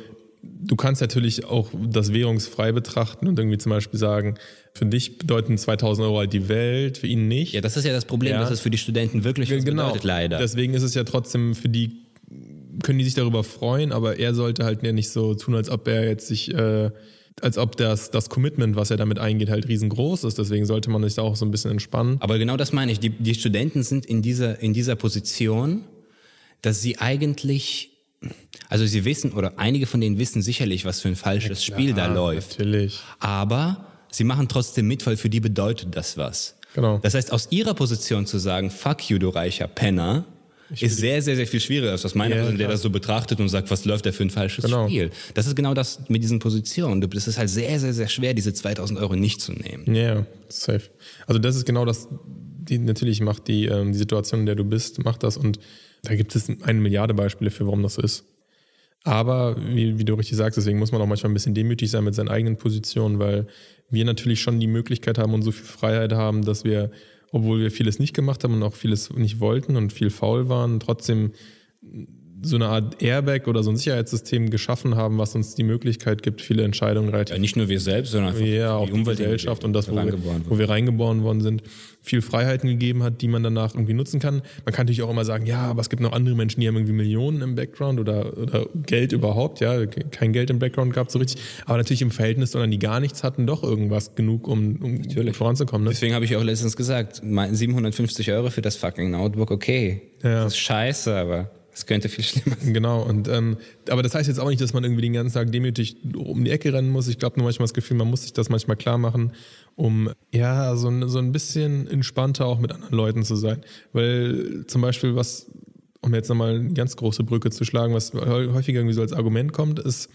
du kannst natürlich auch das währungsfrei betrachten und irgendwie zum Beispiel sagen, für dich bedeuten 2000 Euro halt die Welt, für ihn nicht. Ja, das ist ja das Problem, ja. dass es für die Studenten wirklich was genau. bedeutet, leider. Deswegen ist es ja trotzdem für die, können die sich darüber freuen, aber er sollte halt nicht so tun, als ob er jetzt sich, äh, als ob das, das Commitment, was er damit eingeht, halt riesengroß ist. Deswegen sollte man sich da auch so ein bisschen entspannen. Aber genau das meine ich. Die, die Studenten sind in dieser, in dieser Position, dass sie eigentlich also sie wissen, oder einige von denen wissen sicherlich, was für ein falsches ja, Spiel da läuft. Natürlich. Aber sie machen trotzdem mit, weil für die bedeutet das was. Genau. Das heißt, aus ihrer Position zu sagen, fuck you, du reicher Penner, ich ist sehr, sehr, sehr viel schwieriger als aus meiner Position, der das so betrachtet und sagt, was läuft da für ein falsches genau. Spiel. Das ist genau das mit diesen Positionen. Das ist halt sehr, sehr, sehr schwer, diese 2000 Euro nicht zu nehmen. Ja, yeah, safe. Also das ist genau das, die, natürlich macht die, ähm, die Situation, in der du bist, macht das und da gibt es eine Milliarde Beispiele für, warum das so ist. Aber wie, wie, du richtig sagst, deswegen muss man auch manchmal ein bisschen demütig sein mit seinen eigenen Positionen, weil wir natürlich schon die Möglichkeit haben und so viel Freiheit haben, dass wir, obwohl wir vieles nicht gemacht haben und auch vieles nicht wollten und viel faul waren, trotzdem so eine Art Airbag oder so ein Sicherheitssystem geschaffen haben, was uns die Möglichkeit gibt, viele Entscheidungen relativ. Ja, nicht nur wir selbst, sondern einfach ja, auch die Umweltgesellschaft und das, wo wir, wo wir reingeboren worden sind, viel Freiheiten gegeben hat, die man danach irgendwie nutzen kann. Man kann natürlich auch immer sagen, ja, aber es gibt noch andere Menschen, die haben irgendwie Millionen im Background oder, oder Geld überhaupt, ja, kein Geld im Background gab so richtig, aber natürlich im Verhältnis, sondern die gar nichts hatten, doch irgendwas genug, um, um voranzukommen. Ne? Deswegen habe ich auch letztens gesagt, 750 Euro für das fucking Notebook, okay, ja. das ist scheiße, aber es könnte viel schlimmer sein. Genau, und ähm, aber das heißt jetzt auch nicht, dass man irgendwie den ganzen Tag demütig um die Ecke rennen muss. Ich glaube nur manchmal das Gefühl, man muss sich das manchmal klar machen, um ja so ein, so ein bisschen entspannter auch mit anderen Leuten zu sein. Weil zum Beispiel, was, um jetzt nochmal eine ganz große Brücke zu schlagen, was häufiger irgendwie so als Argument kommt, ist,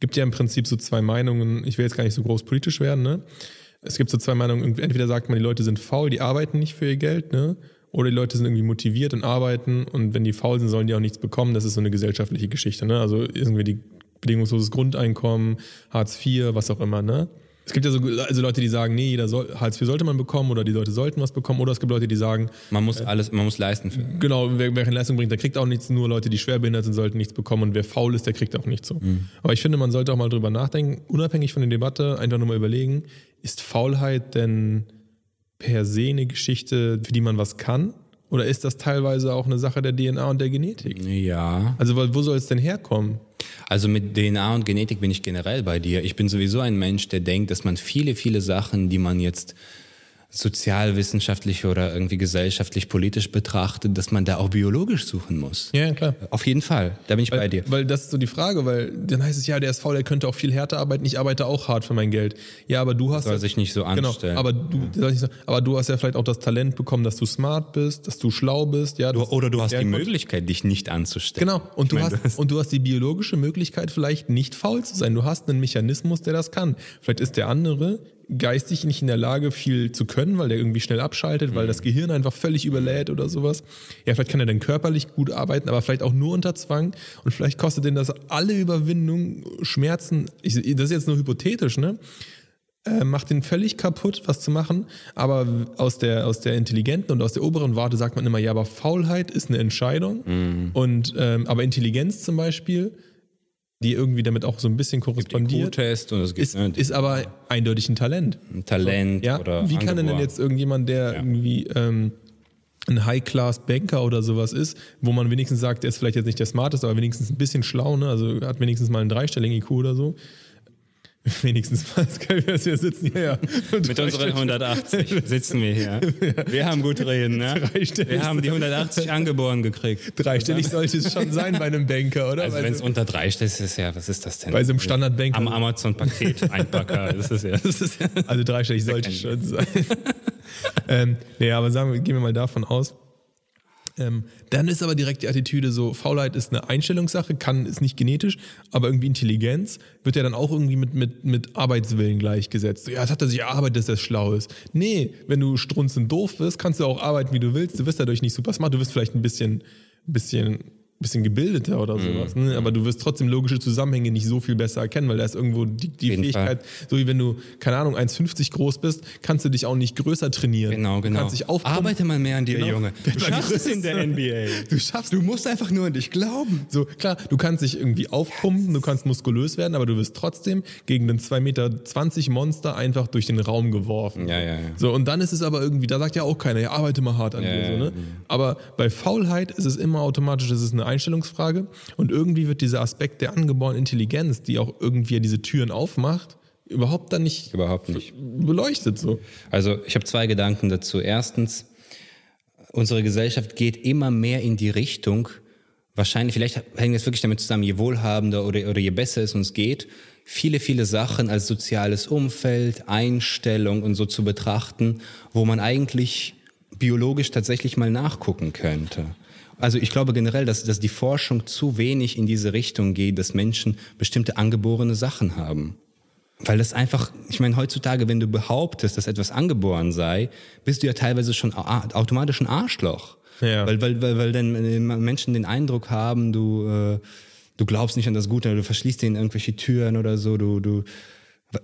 gibt ja im Prinzip so zwei Meinungen, ich will jetzt gar nicht so groß politisch werden, ne? es gibt so zwei Meinungen. Entweder sagt man, die Leute sind faul, die arbeiten nicht für ihr Geld, ne? Oder die Leute sind irgendwie motiviert und arbeiten und wenn die faul sind, sollen die auch nichts bekommen. Das ist so eine gesellschaftliche Geschichte, ne? Also irgendwie die bedingungsloses Grundeinkommen, Hartz IV, was auch immer, ne? Es gibt ja so also Leute, die sagen, nee, jeder soll, Hartz IV sollte man bekommen oder die Leute sollten was bekommen. Oder es gibt Leute, die sagen, man muss alles, man muss leisten. Genau, wer, wer keine Leistung bringt, der kriegt auch nichts. Nur Leute, die schwerbehindert sind, sollten nichts bekommen. Und wer faul ist, der kriegt auch nichts so. Mhm. Aber ich finde, man sollte auch mal drüber nachdenken, unabhängig von der Debatte, einfach nur mal überlegen, ist Faulheit denn per se eine Geschichte, für die man was kann? Oder ist das teilweise auch eine Sache der DNA und der Genetik? Ja. Also wo soll es denn herkommen? Also mit DNA und Genetik bin ich generell bei dir. Ich bin sowieso ein Mensch, der denkt, dass man viele, viele Sachen, die man jetzt sozialwissenschaftlich oder irgendwie gesellschaftlich politisch betrachtet, dass man da auch biologisch suchen muss. Ja, klar. Auf jeden Fall, da bin ich weil, bei dir. Weil das ist so die Frage, weil dann heißt es ja, der ist faul, der könnte auch viel härter arbeiten, ich arbeite auch hart für mein Geld. Ja, aber du hast... Soll sich nicht so genau, anstellen. aber du, so, aber du hast ja vielleicht auch das Talent bekommen, dass du smart bist, dass du schlau bist. Ja, du, oder du hast die Möglichkeit, dich nicht anzustellen. Genau, und du, meine, hast, hast, und du hast die biologische Möglichkeit, vielleicht nicht faul zu sein. Du hast einen Mechanismus, der das kann. Vielleicht ist der andere geistig nicht in der Lage, viel zu können, weil der irgendwie schnell abschaltet, mhm. weil das Gehirn einfach völlig überlädt oder sowas. Ja, vielleicht kann er dann körperlich gut arbeiten, aber vielleicht auch nur unter Zwang. Und vielleicht kostet ihn das alle Überwindung, Schmerzen. Ich, das ist jetzt nur hypothetisch, ne? Äh, macht ihn völlig kaputt, was zu machen. Aber aus der, aus der intelligenten und aus der oberen Warte sagt man immer, ja, aber Faulheit ist eine Entscheidung. Mhm. Und ähm, aber Intelligenz zum Beispiel die irgendwie damit auch so ein bisschen korrespondiert. Test und es gibt, ist, ne, ist aber eindeutig ein Talent. Ein Talent so, ja? oder Wie kann denn jetzt irgendjemand, der ja. irgendwie ähm, ein High-Class-Banker oder sowas ist, wo man wenigstens sagt, der ist vielleicht jetzt nicht der smarteste, aber wenigstens ein bisschen schlau, ne? also hat wenigstens mal einen dreistelligen IQ oder so, Wenigstens mal, wir sitzen hier ja. Mit unseren 180 sitzen wir hier. Wir haben gut reden, ne? Wir haben die 180 angeboren gekriegt. Dreistellig sollte es schon sein bei einem Banker, oder? Also wenn es unter dreistellig ist, ist ja, was ist das denn? Bei so einem Standardbanker. Am Amazon-Paket Einpacker. Das ist ja, das ist ja also dreistellig sollte es schon sein. ähm, nee, aber sagen wir, gehen wir mal davon aus, ähm, dann ist aber direkt die Attitüde so, Faulheit ist eine Einstellungssache, kann, ist nicht genetisch, aber irgendwie Intelligenz wird ja dann auch irgendwie mit, mit, mit Arbeitswillen gleichgesetzt. Ja, es hat er sich erarbeitet, dass er schlau ist. Nee, wenn du strunzend doof bist, kannst du auch arbeiten, wie du willst. Du wirst dadurch nicht super smart, du wirst vielleicht ein bisschen, bisschen bisschen gebildeter oder mhm. sowas. Ne? Aber du wirst trotzdem logische Zusammenhänge nicht so viel besser erkennen, weil da ist irgendwo die, die Fähigkeit, Fall. so wie wenn du, keine Ahnung, 1,50 groß bist, kannst du dich auch nicht größer trainieren. Genau, genau. Du kannst dich Arbeite mal mehr an dir, genau. Junge. Du schaffst es in der NBA. Du schaffst, du musst einfach nur an dich glauben. So, klar, du kannst dich irgendwie aufpumpen, du kannst muskulös werden, aber du wirst trotzdem gegen den 2,20 Meter Monster einfach durch den Raum geworfen. Ja, ja, ja. So, und dann ist es aber irgendwie, da sagt ja auch keiner, ja, arbeite mal hart an ja, dir. So, ne? Aber bei Faulheit ist es immer automatisch, es ist eine Einstellungsfrage und irgendwie wird dieser Aspekt der angeborenen Intelligenz, die auch irgendwie diese Türen aufmacht, überhaupt dann nicht, überhaupt nicht beleuchtet so. Also ich habe zwei Gedanken dazu. Erstens, unsere Gesellschaft geht immer mehr in die Richtung, wahrscheinlich, vielleicht hängt es wirklich damit zusammen, je wohlhabender oder, oder je besser es uns geht, viele, viele Sachen als soziales Umfeld, Einstellung und so zu betrachten, wo man eigentlich biologisch tatsächlich mal nachgucken könnte. Also ich glaube generell, dass, dass die Forschung zu wenig in diese Richtung geht, dass Menschen bestimmte angeborene Sachen haben. Weil das einfach, ich meine, heutzutage, wenn du behauptest, dass etwas angeboren sei, bist du ja teilweise schon automatisch ein Arschloch. Ja. Weil, weil, weil, weil dann äh, Menschen den Eindruck haben, du, äh, du glaubst nicht an das Gute, du verschließt denen irgendwelche Türen oder so, du, du,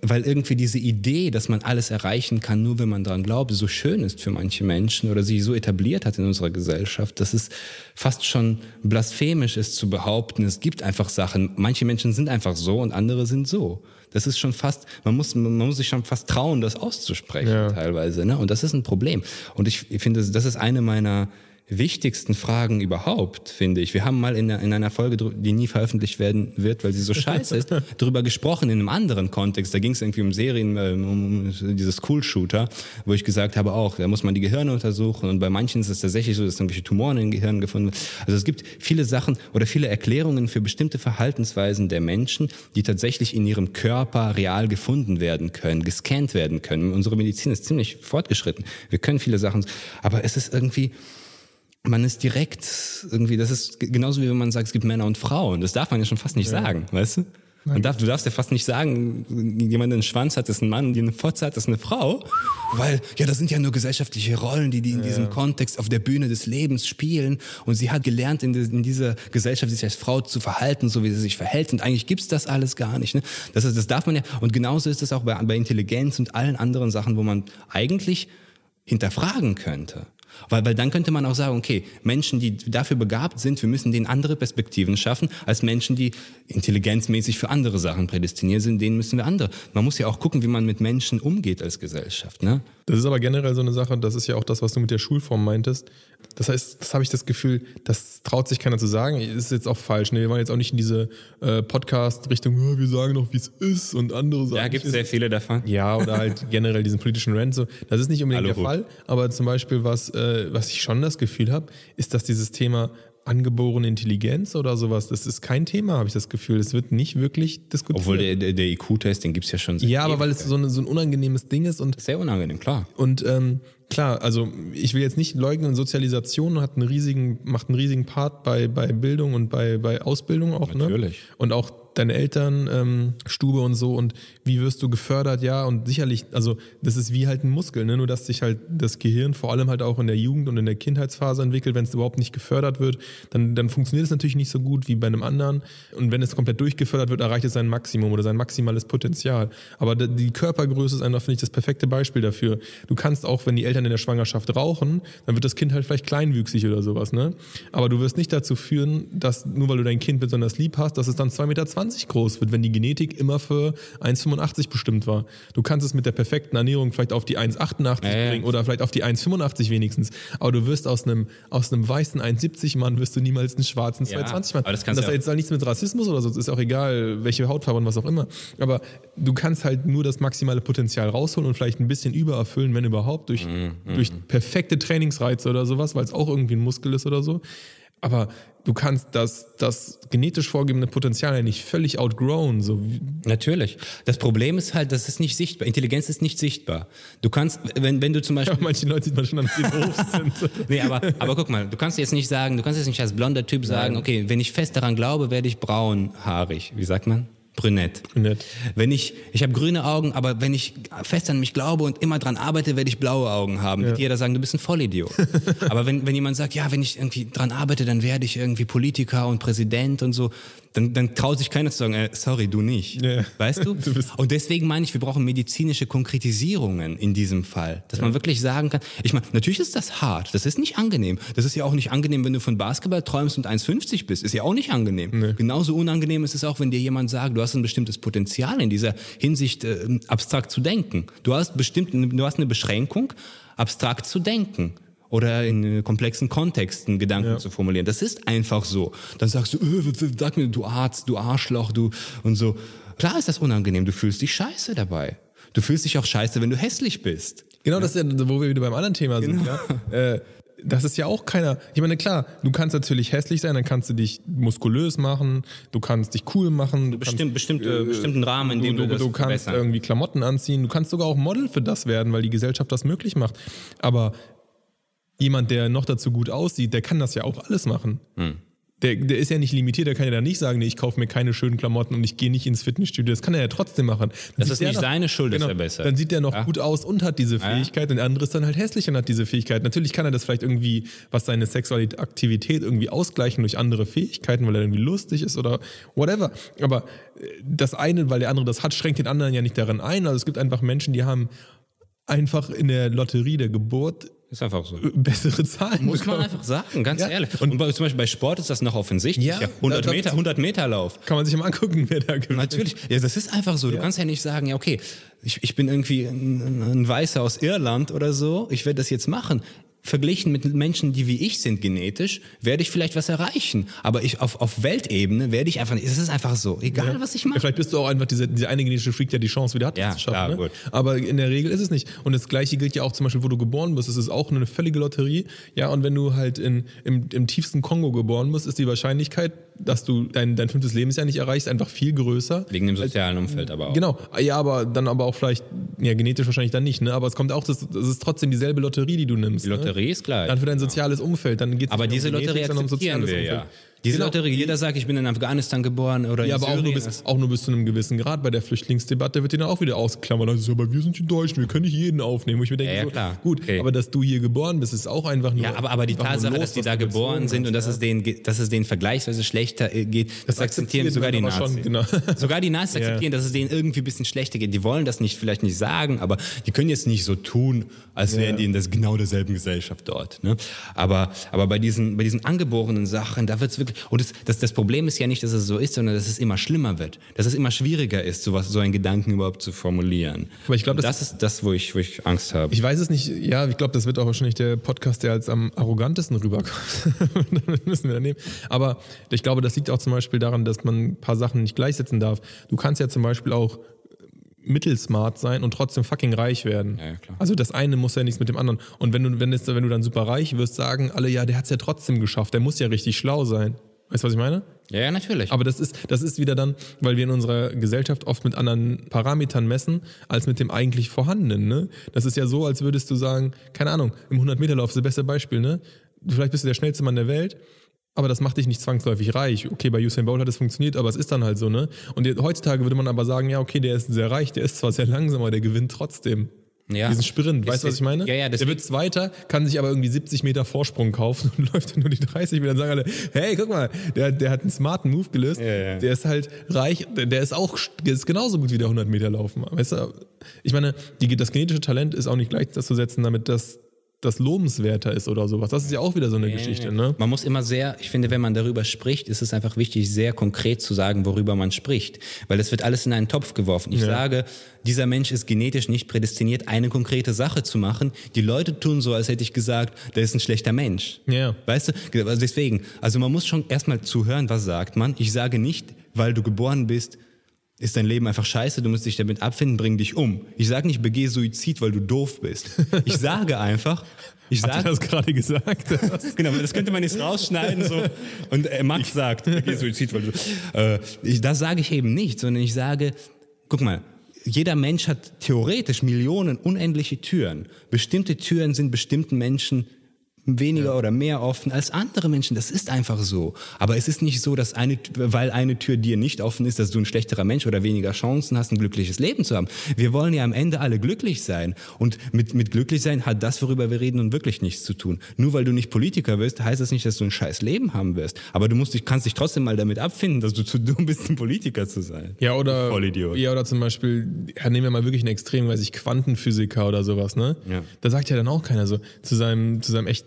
weil irgendwie diese Idee, dass man alles erreichen kann, nur wenn man daran glaubt, so schön ist für manche Menschen oder sich so etabliert hat in unserer Gesellschaft, dass es fast schon blasphemisch ist zu behaupten, es gibt einfach Sachen, manche Menschen sind einfach so und andere sind so. Das ist schon fast, man muss, man muss sich schon fast trauen, das auszusprechen ja. teilweise, ne? Und das ist ein Problem. Und ich, ich finde, das ist eine meiner wichtigsten Fragen überhaupt, finde ich. Wir haben mal in, in einer Folge, die nie veröffentlicht werden wird, weil sie so scheiße ist, darüber gesprochen in einem anderen Kontext. Da ging es irgendwie um Serien, ähm, um dieses School-Shooter, wo ich gesagt habe auch, da muss man die Gehirne untersuchen und bei manchen ist es tatsächlich so, dass irgendwelche Tumoren in den Gehirnen gefunden werden. Also es gibt viele Sachen oder viele Erklärungen für bestimmte Verhaltensweisen der Menschen, die tatsächlich in ihrem Körper real gefunden werden können, gescannt werden können. Unsere Medizin ist ziemlich fortgeschritten. Wir können viele Sachen, aber es ist irgendwie, man ist direkt irgendwie, das ist genauso wie wenn man sagt, es gibt Männer und Frauen. Das darf man ja schon fast nicht ja. sagen, weißt du? Man darf, du darfst ja fast nicht sagen, jemand einen Schwanz hat, ist ein Mann, die eine Fotze hat, ist eine Frau. Weil, ja, das sind ja nur gesellschaftliche Rollen, die die in ja. diesem Kontext auf der Bühne des Lebens spielen. Und sie hat gelernt, in, in dieser Gesellschaft sich als Frau zu verhalten, so wie sie sich verhält. Und eigentlich gibt's das alles gar nicht. Ne? Das, das darf man ja. Und genauso ist es auch bei, bei Intelligenz und allen anderen Sachen, wo man eigentlich hinterfragen könnte. Weil, weil dann könnte man auch sagen, okay, Menschen, die dafür begabt sind, wir müssen denen andere Perspektiven schaffen, als Menschen, die intelligenzmäßig für andere Sachen prädestiniert sind, denen müssen wir andere. Man muss ja auch gucken, wie man mit Menschen umgeht als Gesellschaft. Ne? Das ist aber generell so eine Sache, das ist ja auch das, was du mit der Schulform meintest. Das heißt, das habe ich das Gefühl, das traut sich keiner zu sagen. Ist jetzt auch falsch. Ne? Wir waren jetzt auch nicht in diese äh, Podcast-Richtung, wir sagen noch, wie es ist und andere Sachen. Ja, gibt es sehr viele davon. Ja, oder halt generell diesen politischen Rant. So. Das ist nicht unbedingt Hallo, der Fall, aber zum Beispiel, was, äh, was ich schon das Gefühl habe, ist, dass dieses Thema angeborene Intelligenz oder sowas, das ist kein Thema, habe ich das Gefühl. Es wird nicht wirklich diskutiert. Obwohl der, der, der IQ-Test, den gibt es ja schon. Ja, aber weil es so, eine, so, ein unangenehmes Ding ist und. Sehr unangenehm, klar. Und ähm, klar, also ich will jetzt nicht leugnen, Sozialisation hat einen riesigen, macht einen riesigen Part bei, bei Bildung und bei, bei Ausbildung auch. Ne? Natürlich. Ne? Und auch deine Eltern, ähm, Stube und so und wie wirst du gefördert, ja, und sicherlich, also das ist wie halt ein Muskel, ne? nur dass sich halt das Gehirn vor allem halt auch in der Jugend und in der Kindheitsphase entwickelt, wenn es überhaupt nicht gefördert wird, dann, dann funktioniert es natürlich nicht so gut wie bei einem anderen und wenn es komplett durchgefördert wird, erreicht es sein Maximum oder sein maximales Potenzial. Aber die Körpergröße ist einfach, finde ich, das perfekte Beispiel dafür. Du kannst auch, wenn die Eltern in der Schwangerschaft rauchen, dann wird das Kind halt vielleicht kleinwüchsig oder sowas, ne? Aber du wirst nicht dazu führen, dass nur weil du dein Kind besonders lieb hast, dass es dann 2,20 Meter groß wird, wenn die Genetik immer für 1,85 bestimmt war. Du kannst es mit der perfekten Ernährung vielleicht auf die 1,88 ja, bringen oder vielleicht auf die 1,85 wenigstens. Aber du wirst aus einem, aus einem weißen 1,70 Mann wirst du niemals einen schwarzen 2,20 Mann. Aber das, das hat jetzt nichts mit Rassismus oder so, das ist auch egal, welche Hautfarbe und was auch immer. Aber du kannst halt nur das maximale Potenzial rausholen und vielleicht ein bisschen übererfüllen, wenn überhaupt, durch, mhm. durch perfekte Trainingsreize oder sowas, weil es auch irgendwie ein Muskel ist oder so. Aber du kannst das, das genetisch vorgegebene Potenzial ja nicht völlig outgrown. So. Natürlich. Das Problem ist halt, das ist nicht sichtbar. Intelligenz ist nicht sichtbar. Du kannst, wenn, wenn du zum Beispiel. Ja, manche Leute sieht man schon, dass sie doof sind. nee, aber, aber guck mal, du kannst jetzt nicht sagen, du kannst jetzt nicht als blonder Typ sagen, Nein. okay, wenn ich fest daran glaube, werde ich braunhaarig. Wie sagt man? Brünett. Brünett. Wenn ich, ich habe grüne Augen, aber wenn ich fest an mich glaube und immer dran arbeite, werde ich blaue Augen haben. Ja. Wird jeder sagen, du bist ein Vollidiot. aber wenn, wenn jemand sagt, ja, wenn ich irgendwie dran arbeite, dann werde ich irgendwie Politiker und Präsident und so, dann, dann traut sich keiner zu sagen, äh, sorry, du nicht. Ja. Weißt du? du und deswegen meine ich, wir brauchen medizinische Konkretisierungen in diesem Fall. Dass ja. man wirklich sagen kann, ich meine, natürlich ist das hart, das ist nicht angenehm. Das ist ja auch nicht angenehm, wenn du von Basketball träumst und 1,50 bist. Ist ja auch nicht angenehm. Nee. Genauso unangenehm ist es auch, wenn dir jemand sagt, du hast ein bestimmtes Potenzial in dieser Hinsicht äh, abstrakt zu denken. Du hast bestimmt, du hast eine Beschränkung, abstrakt zu denken oder in komplexen Kontexten Gedanken ja. zu formulieren. Das ist einfach so. Dann sagst du, äh, sag mir, du Arzt, du Arschloch, du und so. Klar ist das unangenehm, du fühlst dich scheiße dabei. Du fühlst dich auch scheiße, wenn du hässlich bist. Genau, ja? das ist ja, wo wir wieder beim anderen Thema sind. Genau. Ja? Äh, das ist ja auch keiner. Ich meine, klar, du kannst natürlich hässlich sein, dann kannst du dich muskulös machen, du kannst dich cool machen. Du Bestimmt, kannst, bestimmt, äh, bestimmten Rahmen, in dem du, du, du, du kannst irgendwie Klamotten anziehen, du kannst sogar auch Model für das werden, weil die Gesellschaft das möglich macht. Aber jemand, der noch dazu gut aussieht, der kann das ja auch alles machen. Hm. Der, der ist ja nicht limitiert, der kann ja dann nicht sagen, nee, ich kaufe mir keine schönen Klamotten und ich gehe nicht ins Fitnessstudio. Das kann er ja trotzdem machen. Dann das ist nicht noch, seine Schuld, genau, ist er besser. Dann sieht er noch ja. gut aus und hat diese Fähigkeit ja. und der andere ist dann halt hässlich und hat diese Fähigkeit. Natürlich kann er das vielleicht irgendwie, was seine Sexualität irgendwie ausgleichen durch andere Fähigkeiten, weil er irgendwie lustig ist oder whatever. Aber äh, das eine, weil der andere das hat, schränkt den anderen ja nicht daran ein. Also es gibt einfach Menschen, die haben einfach in der Lotterie der Geburt ist einfach so. Bessere Zahlen. Muss man einfach sagen, ganz ja. ehrlich. Und, und bei, zum Beispiel bei Sport ist das noch offensichtlich. Ja, ja 100 da, Meter, 100 Meter Lauf. Kann man sich mal angucken, wer da gewinnt. Natürlich. Ja, das ist einfach so. Du kannst ja nicht sagen, ja, okay, ich, ich bin irgendwie ein, ein Weißer aus Irland oder so. Ich werde das jetzt machen verglichen mit Menschen, die wie ich sind genetisch, werde ich vielleicht was erreichen. Aber ich auf, auf Weltebene werde ich einfach nicht. Es ist einfach so. Egal, ja. was ich mache. Ja, vielleicht bist du auch einfach dieser, dieser eine genetische Freak, der die Chance wieder hat, ja, das zu schaffen. Ja, ne? gut. Aber in der Regel ist es nicht. Und das Gleiche gilt ja auch zum Beispiel, wo du geboren bist. Es ist auch eine völlige Lotterie. Ja, und wenn du halt in, im, im tiefsten Kongo geboren bist, ist die Wahrscheinlichkeit, dass du dein, dein fünftes Lebensjahr nicht erreichst, einfach viel größer. Wegen dem sozialen Umfeld aber auch. Genau. Ja, aber dann aber auch vielleicht, ja, genetisch wahrscheinlich dann nicht, ne? Aber es kommt auch, das, das ist trotzdem dieselbe Lotterie, die du nimmst. Die Lotterie ne? ist klar. Dann für dein soziales Umfeld. Dann geht's aber diese um Lotterie akzeptieren um wir Umfeld. ja. Diese Genau. Lotterie, jeder sagt, ich bin in Afghanistan geboren oder Ja, in aber auch nur, Syrien. bis, auch nur bis zu einem gewissen Grad. Bei der Flüchtlingsdebatte wird die dann auch wieder ausgeklammert. Also, aber wir sind die Deutschen, wir können nicht jeden aufnehmen. Wo ich mir denke, Ja, so, klar. gut, Okay. aber dass du hier geboren bist, ist auch einfach nur. Ja, aber, aber die Tatsache, los, dass die da geboren sind und dass es, denen, dass es denen vergleichsweise schlechter äh, geht, das, akzeptieren akzeptiert sogar die Nazis. schon, genau. Sogar die Nazis akzeptieren, dass es denen irgendwie ein bisschen schlechter geht. Die wollen das nicht, vielleicht nicht sagen, aber die können jetzt nicht so tun, als wären die in das, genau derselben Gesellschaft dort. Ne? Aber, aber bei diesen, bei diesen angeborenen Sachen, da wird's wirklich, und das, das, das Problem ist ja nicht, dass es so ist, sondern dass es immer schlimmer wird. Dass es immer schwieriger ist, sowas, so einen Gedanken überhaupt zu formulieren. Aber ich glaube, das, das- ist das, wo ich, wo ich Angst habe. Ich weiß es nicht, ja, ich glaube, das wird auch wahrscheinlich der Podcast, der als am arrogantesten rüberkommt. das müssen wir dann nehmen. Aber ich glaube, das liegt auch zum Beispiel daran, dass man ein paar Sachen nicht gleichsetzen darf. Du kannst ja zum Beispiel auch mittelsmart sein und trotzdem fucking reich werden. Ja, ja. Also das eine muss ja nichts mit dem anderen. Und wenn du, wenn, es, wenn du dann super reich wirst, sagen alle, ja, der hat es ja trotzdem geschafft, der muss ja richtig schlau sein. Weißt du, was ich meine? ja, ja, natürlich. Aber das ist, das ist wieder dann, weil wir in unserer Gesellschaft oft mit anderen Parametern messen, als mit dem eigentlich vorhandenen. Ne? Das ist ja so, als würdest du sagen, keine Ahnung, im 100-Meter-Lauf ist das beste Beispiel, ne? Vielleicht bist du der schnellste Mann der Welt, aber das macht dich nicht zwangsläufig reich. Okay, bei Usain Bolt hat es funktioniert, aber es ist dann halt so, ne? Und heutzutage würde man aber sagen, ja, okay, der ist sehr reich, der ist zwar sehr langsam, aber der gewinnt trotzdem. Ja. Diesen Sprint, weißt du, was ich meine? Ja, ja, der wird Zweiter, kann sich aber irgendwie 70 Meter Vorsprung kaufen und läuft dann nur die 30 Meter. Dann sagen alle, hey, guck mal, der, der hat einen smarten Move gelöst. ja. Der ist halt reich, der, der ist auch der ist genauso gut wie der 100 Meter laufen. Weißt du, ich meine, die, das genetische Talent ist auch nicht gleichzusetzen damit, dass das lobenswerter ist oder sowas. Das ist ja auch wieder so eine Geschichte, ne? Man muss immer sehr, ich finde, wenn man darüber spricht, ist es einfach wichtig, sehr konkret zu sagen, worüber man spricht. Weil das wird alles in einen Topf geworfen. Ich Ja. sage, dieser Mensch ist genetisch nicht prädestiniert, eine konkrete Sache zu machen. Die Leute tun so, als hätte ich gesagt, der ist ein schlechter Mensch. Ja. Weißt du, also deswegen, also man muss schon erstmal zuhören, was sagt man. Ich sage nicht, weil du geboren bist, ist dein Leben einfach scheiße, du musst dich damit abfinden, bring dich um. Ich sage nicht, begeh Suizid, weil du doof bist. Ich sage einfach, ich Hat er sage, das gerade gesagt? Genau, das könnte man jetzt rausschneiden so. Und äh, Max sagt, geh Suizid, weil du. Äh, ich, das sage ich eben nicht, sondern ich sage, guck mal, jeder Mensch hat theoretisch Millionen unendliche Türen. Bestimmte Türen sind bestimmten Menschen weniger oder mehr offen als andere Menschen. Das ist einfach so. Aber es ist nicht so, dass eine, weil eine Tür dir nicht offen ist, dass du ein schlechterer Mensch oder weniger Chancen hast, ein glückliches Leben zu haben. Wir wollen ja am Ende alle glücklich sein. Und mit, mit glücklich sein hat das, worüber wir reden, nun wirklich nichts zu tun. Nur weil du nicht Politiker wirst, heißt das nicht, dass du ein scheiß Leben haben wirst. Aber du musst dich, kannst dich trotzdem mal damit abfinden, dass du zu dumm bist, ein Politiker zu sein. Ja, oder, Vollidiot. ja, oder zum Beispiel, ja, nehmen wir mal wirklich ein Extrem, weiß ich, Quantenphysiker oder sowas, ne? Ja. Da sagt ja dann auch keiner so zu seinem, zu seinem echt,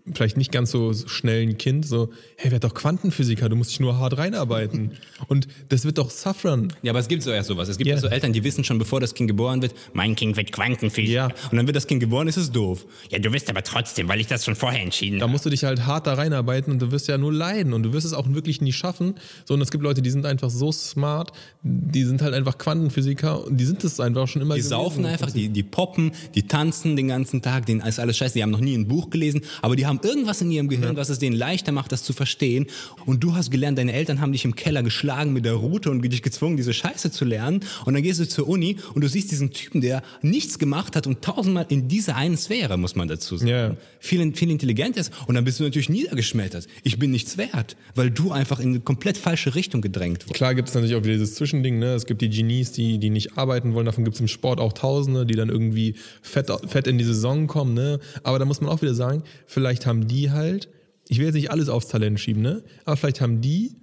vielleicht nicht ganz so schnellen Kind so, hey, werd doch Quantenphysiker, du musst dich nur hart reinarbeiten. Und das wird doch suffern. Ja, aber es gibt so erst sowas. Es gibt Ja. so Eltern, die wissen schon, bevor das Kind geboren wird, mein Kind wird Quantenphysiker. Ja. Und dann wird das Kind geboren, ist es doof. Ja, du wirst aber trotzdem, weil ich das schon vorher entschieden Da habe. musst du dich halt hart da reinarbeiten und du wirst ja nur leiden und du wirst es auch wirklich nie schaffen. So, und es gibt Leute, die sind einfach so smart, die sind halt einfach Quantenphysiker und die sind es einfach schon immer Die gewesen. saufen einfach, die, die poppen, die tanzen den ganzen Tag, denen ist alles scheiße, die haben noch nie ein Buch gelesen, aber die haben irgendwas in ihrem Gehirn, was es denen leichter macht, das zu verstehen. Und du hast gelernt, deine Eltern haben dich im Keller geschlagen mit der Rute und dich gezwungen, diese Scheiße zu lernen. Und dann gehst du zur Uni und du siehst diesen Typen, der nichts gemacht hat und tausendmal in dieser einen Sphäre, muss man dazu sagen, Ja. viel, viel intelligent ist. Und dann bist du natürlich niedergeschmettert. Ich bin nichts wert, weil du einfach in eine komplett falsche Richtung gedrängt wurdest. Klar gibt es natürlich auch wieder dieses Zwischending, ne? Es gibt die Genies, die, die nicht arbeiten wollen, davon gibt es im Sport auch Tausende, die dann irgendwie fett, fett in die Saison kommen, ne? Aber da muss man auch wieder sagen, vielleicht haben die halt, ich will jetzt nicht alles aufs Talent schieben, ne? Aber vielleicht haben die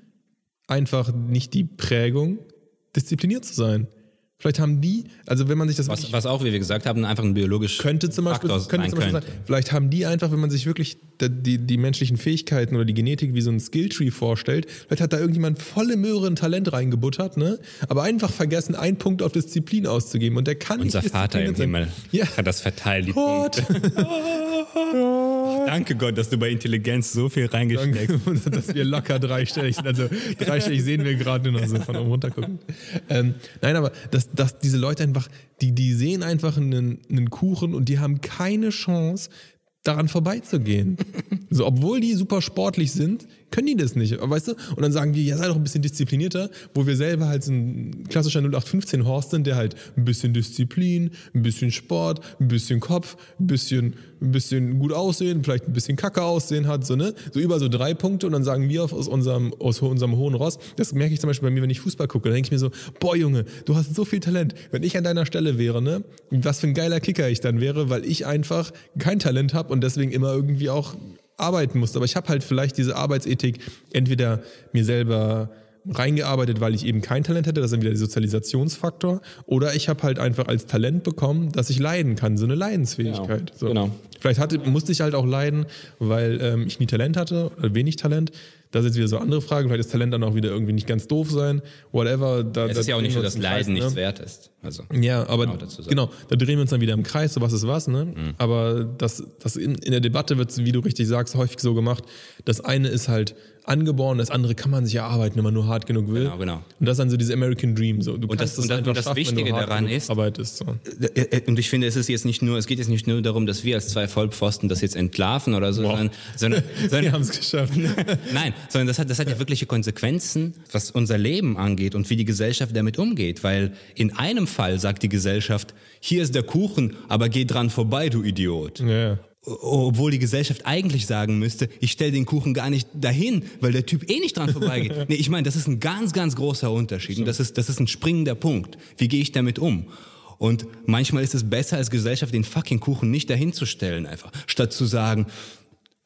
einfach nicht die Prägung, diszipliniert zu sein. Vielleicht haben die, also wenn man sich das Was, was auch, wie wir gesagt haben, einfach ein biologisch könnte zum Beispiel, Faktor könnte sein zum Beispiel könnte. sein, vielleicht haben die einfach, wenn man sich wirklich die, die, die menschlichen Fähigkeiten oder die Genetik wie so ein Skilltree vorstellt, vielleicht hat da irgendjemand volle Möhre ein Talent reingebuttert, ne? aber einfach vergessen, einen Punkt auf Disziplin auszugeben und der kann Unser nicht Vater im diszipliniert Himmel sein. Ja. hat das verteilt. Die Gott. Danke Gott, dass du bei Intelligenz so viel reingesteckt Danke, dass wir locker dreistellig sind. Also dreistellig sehen wir gerade nur noch so von oben runter gucken. Ähm, nein, aber dass, dass diese Leute einfach, die, die sehen einfach einen, einen Kuchen und die haben keine Chance, daran vorbeizugehen. So, obwohl die super sportlich sind, können die das nicht, weißt du? Und dann sagen die, ja, sei doch ein bisschen disziplinierter, wo wir selber halt so ein klassischer 0815 Horst sind, der halt ein bisschen Disziplin, ein bisschen Sport, ein bisschen Kopf, ein bisschen, ein bisschen gut aussehen, vielleicht ein bisschen kacke aussehen hat, so, ne? So über so drei Punkte und dann sagen wir aus unserem, aus unserem hohen Ross, das merke ich zum Beispiel bei mir, wenn ich Fußball gucke, dann denke ich mir so, boah Junge, du hast so viel Talent. Wenn ich an deiner Stelle wäre, ne? Was für ein geiler Kicker ich dann wäre, weil ich einfach kein Talent habe und deswegen immer irgendwie auch arbeiten musste. Aber ich habe halt vielleicht diese Arbeitsethik entweder mir selber reingearbeitet, weil ich eben kein Talent hätte, das ist dann wieder der Sozialisationsfaktor, oder ich habe halt einfach als Talent bekommen, dass ich leiden kann, so eine Leidensfähigkeit. Genau, so. genau. Vielleicht hatte, musste ich halt auch leiden, weil ähm, ich nie Talent hatte oder wenig Talent. Das ist jetzt wieder so eine andere Frage. Vielleicht ist Talent dann auch wieder irgendwie nicht ganz doof sein, whatever. Da, Es ist ja auch nicht so, dass Leiden nichts ne? wert ist. Also, Ja, aber Genau, genau, da drehen wir uns dann wieder im Kreis, so was ist was, ne? Mhm. Aber das, das in, in der Debatte wird, wie du richtig sagst, häufig so gemacht. Das eine ist halt angeboren, das andere kann man sich erarbeiten, wenn man nur hart genug will. Genau, genau. Und das ist dann so dieses American Dream. So. Du Und das- und das- einfach und das schaffen, wenn du Wichtige daran ist- arbeitest. So. Äh, äh, Und ich finde, es ist jetzt nicht nur, es geht jetzt nicht nur darum, dass wir als zwei Vollpfosten das jetzt entlarven oder so, sondern, sondern, Wir sondern haben es geschafft. Nein, sondern das hat, das hat ja wirkliche Konsequenzen, was unser Leben angeht und wie die Gesellschaft damit umgeht. Weil in einem Fall sagt die Gesellschaft, hier ist der Kuchen, aber geh dran vorbei, du Idiot. O- Obwohl die Gesellschaft eigentlich sagen müsste, ich stell den Kuchen gar nicht dahin, weil der Typ eh nicht dran vorbeigeht. nee, ich meine, das ist ein ganz, ganz großer Unterschied. Und das ist, das ist ein springender Punkt. Wie gehe ich damit um? Und manchmal ist es besser als Gesellschaft, den fucking Kuchen nicht dahin zu stellen einfach, statt zu sagen,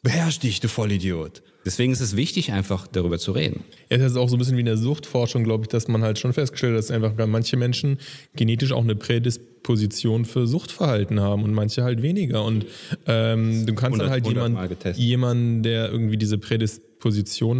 beherrsch dich, du Vollidiot. Deswegen ist es wichtig, einfach darüber zu reden. Ja, das ist auch so ein bisschen wie in der Suchtforschung, glaube ich, dass man halt schon festgestellt hat, dass einfach manche Menschen genetisch auch eine Prädisposition für Suchtverhalten haben und manche halt weniger. Und ähm, du kannst dann 100 halt 100 jemand, Mal getestet. jemanden, der irgendwie diese Prädisposition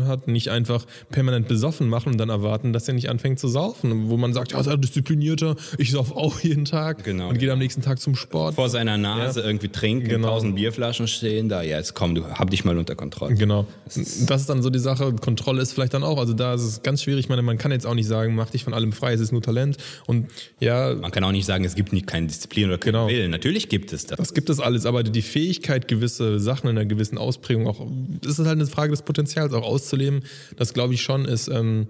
hat, nicht einfach permanent besoffen machen und dann erwarten, dass er nicht anfängt zu saufen. Wo man sagt, ja, sei disziplinierter, ich sauf auch jeden Tag Genau, und gehe am nächsten Tag zum Sport. Vor seiner Nase irgendwie trinken, Genau. tausend Bierflaschen stehen da. Ja, jetzt komm, du hab dich mal unter Kontrolle. Genau. Das ist, dann so die Sache. Kontrolle ist vielleicht dann auch. Also da ist es ganz schwierig. Ich meine, man kann jetzt auch nicht sagen, mach dich von allem frei, es ist nur Talent. Und ja, Man kann auch nicht sagen, es gibt nie keine Disziplin oder keinen Genau. Willen. Natürlich gibt es das. das gibt es alles, aber die Fähigkeit, gewisse Sachen in einer gewissen Ausprägung auch, das ist halt eine Frage des Potenzials auch auszuleben. Das glaube ich schon ist, ähm,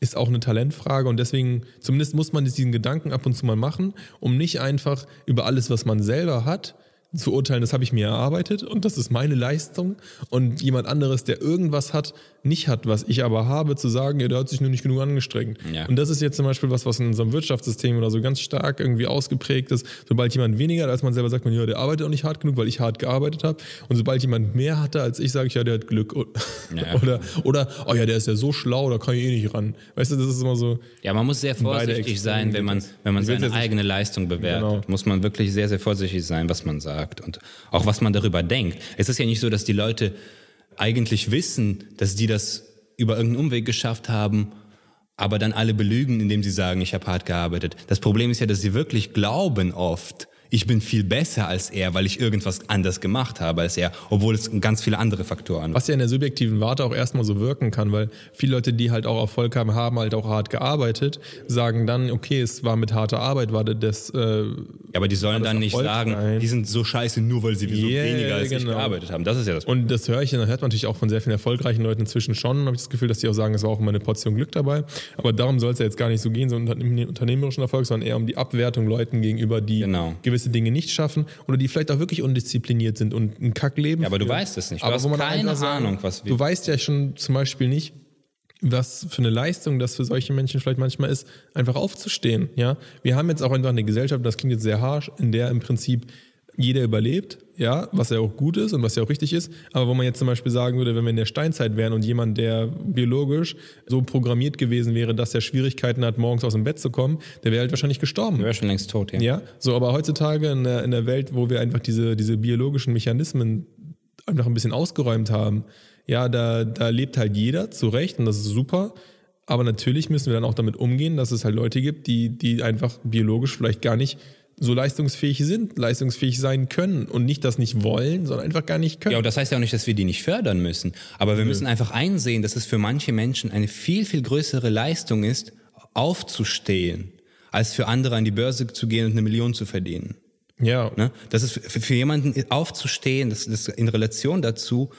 ist auch eine Talentfrage und deswegen, zumindest muss man diesen Gedanken ab und zu mal machen, um nicht einfach über alles, was man selber hat, zu urteilen, das habe ich mir erarbeitet und das ist meine Leistung und jemand anderes, der irgendwas hat, nicht hat, was ich aber habe, zu sagen, ja, der hat sich nur nicht genug angestrengt. Ja. Und das ist jetzt zum Beispiel was, was in unserem Wirtschaftssystem oder so ganz stark irgendwie ausgeprägt ist. Sobald jemand weniger hat als man selber, sagt man, ja, der arbeitet auch nicht hart genug, weil ich hart gearbeitet habe. Und sobald jemand mehr hatte als ich, sage ich, ja, der hat Glück. Ja. Oder, oder, oh ja, der ist ja so schlau, da kann ich eh nicht ran. Weißt du, das ist immer so. Ja, man muss sehr vorsichtig sein, wenn man, wenn man seine eigene Leistung bewertet. Genau. Muss man wirklich sehr, sehr vorsichtig sein, was man sagt und auch was man darüber denkt. Es ist ja nicht so, dass die Leute eigentlich wissen, dass die das über irgendeinen Umweg geschafft haben, aber dann alle belügen, indem sie sagen, ich habe hart gearbeitet. Das Problem ist ja, dass sie wirklich glauben oft, ich bin viel besser als er, weil ich irgendwas anders gemacht habe als er, obwohl es ganz viele andere Faktoren Was ja in der subjektiven Warte auch erstmal so wirken kann, weil viele Leute, die halt auch Erfolg haben, haben halt auch hart gearbeitet, sagen dann, okay, es war mit harter Arbeit, war das, äh, Ja, aber die sollen dann nicht Erfolg sagen, sein? die sind so scheiße, nur weil sie so Yeah, weniger als ich genau. gearbeitet haben. Das ist ja das Und das höre ich, und das hört man natürlich auch von sehr vielen erfolgreichen Leuten inzwischen schon, habe ich das Gefühl, dass die auch sagen, es war auch immer eine Portion Glück dabei. Aber darum soll es ja jetzt gar nicht so gehen, so um den unternehmerischen Erfolg, sondern eher um die Abwertung Leuten gegenüber, die Genau. gewisse Dinge nicht schaffen oder die vielleicht auch wirklich undiszipliniert sind und ein Kackleben Ja, aber du führen. weißt es nicht. Du aber hast wo man keine sagen, Ahnung, was wir- Du weißt ja schon zum Beispiel nicht, was für eine Leistung das für solche Menschen vielleicht manchmal ist, einfach aufzustehen. Ja, wir haben jetzt auch einfach eine Gesellschaft, das klingt jetzt sehr harsch, in der im Prinzip jeder überlebt, ja, was ja auch gut ist und was ja auch richtig ist. Aber wo man jetzt zum Beispiel sagen würde, wenn wir in der Steinzeit wären und jemand, der biologisch so programmiert gewesen wäre, dass er Schwierigkeiten hat, morgens aus dem Bett zu kommen, der wäre halt wahrscheinlich gestorben. Du wärst schon längst tot, ja. Ja, so, aber heutzutage in der, in der Welt, wo wir einfach diese, diese biologischen Mechanismen einfach ein bisschen ausgeräumt haben, ja, da, da lebt halt jeder zu Recht und das ist super. Aber natürlich müssen wir dann auch damit umgehen, dass es halt Leute gibt, die, die einfach biologisch vielleicht gar nicht so leistungsfähig sind, leistungsfähig sein können und nicht das nicht wollen, sondern einfach gar nicht können. Ja, und das heißt ja auch nicht, dass wir die nicht fördern müssen. Aber wir müssen einfach einsehen, dass es für manche Menschen eine viel, viel größere Leistung ist, aufzustehen, als für andere an die Börse zu gehen und eine Million zu verdienen. ja. Ne? Das ist für, für jemanden aufzustehen, das ist in Relation dazu,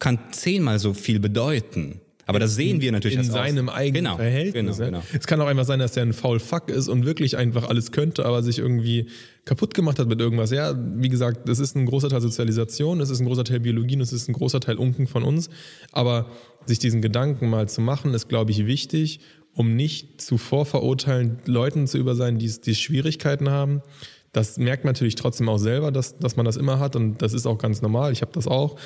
kann zehnmal so viel bedeuten. Aber das sehen wir natürlich in seinem Außen- eigenen genau, Verhältnis. Genau, ja. genau. Es kann auch einfach sein, dass er ein faul Fuck ist und wirklich einfach alles könnte, aber sich irgendwie kaputt gemacht hat mit irgendwas. Ja, wie gesagt, das ist ein großer Teil Sozialisation, es ist ein großer Teil Biologie und es ist ein großer Teil Unken von uns. Aber sich diesen Gedanken mal zu machen, ist, glaube ich, wichtig, um nicht zu vorverurteilen, Leuten zu über sein, die, die Schwierigkeiten haben. Das merkt man natürlich trotzdem auch selber, dass, dass man das immer hat und das ist auch ganz normal. Ich habe das auch.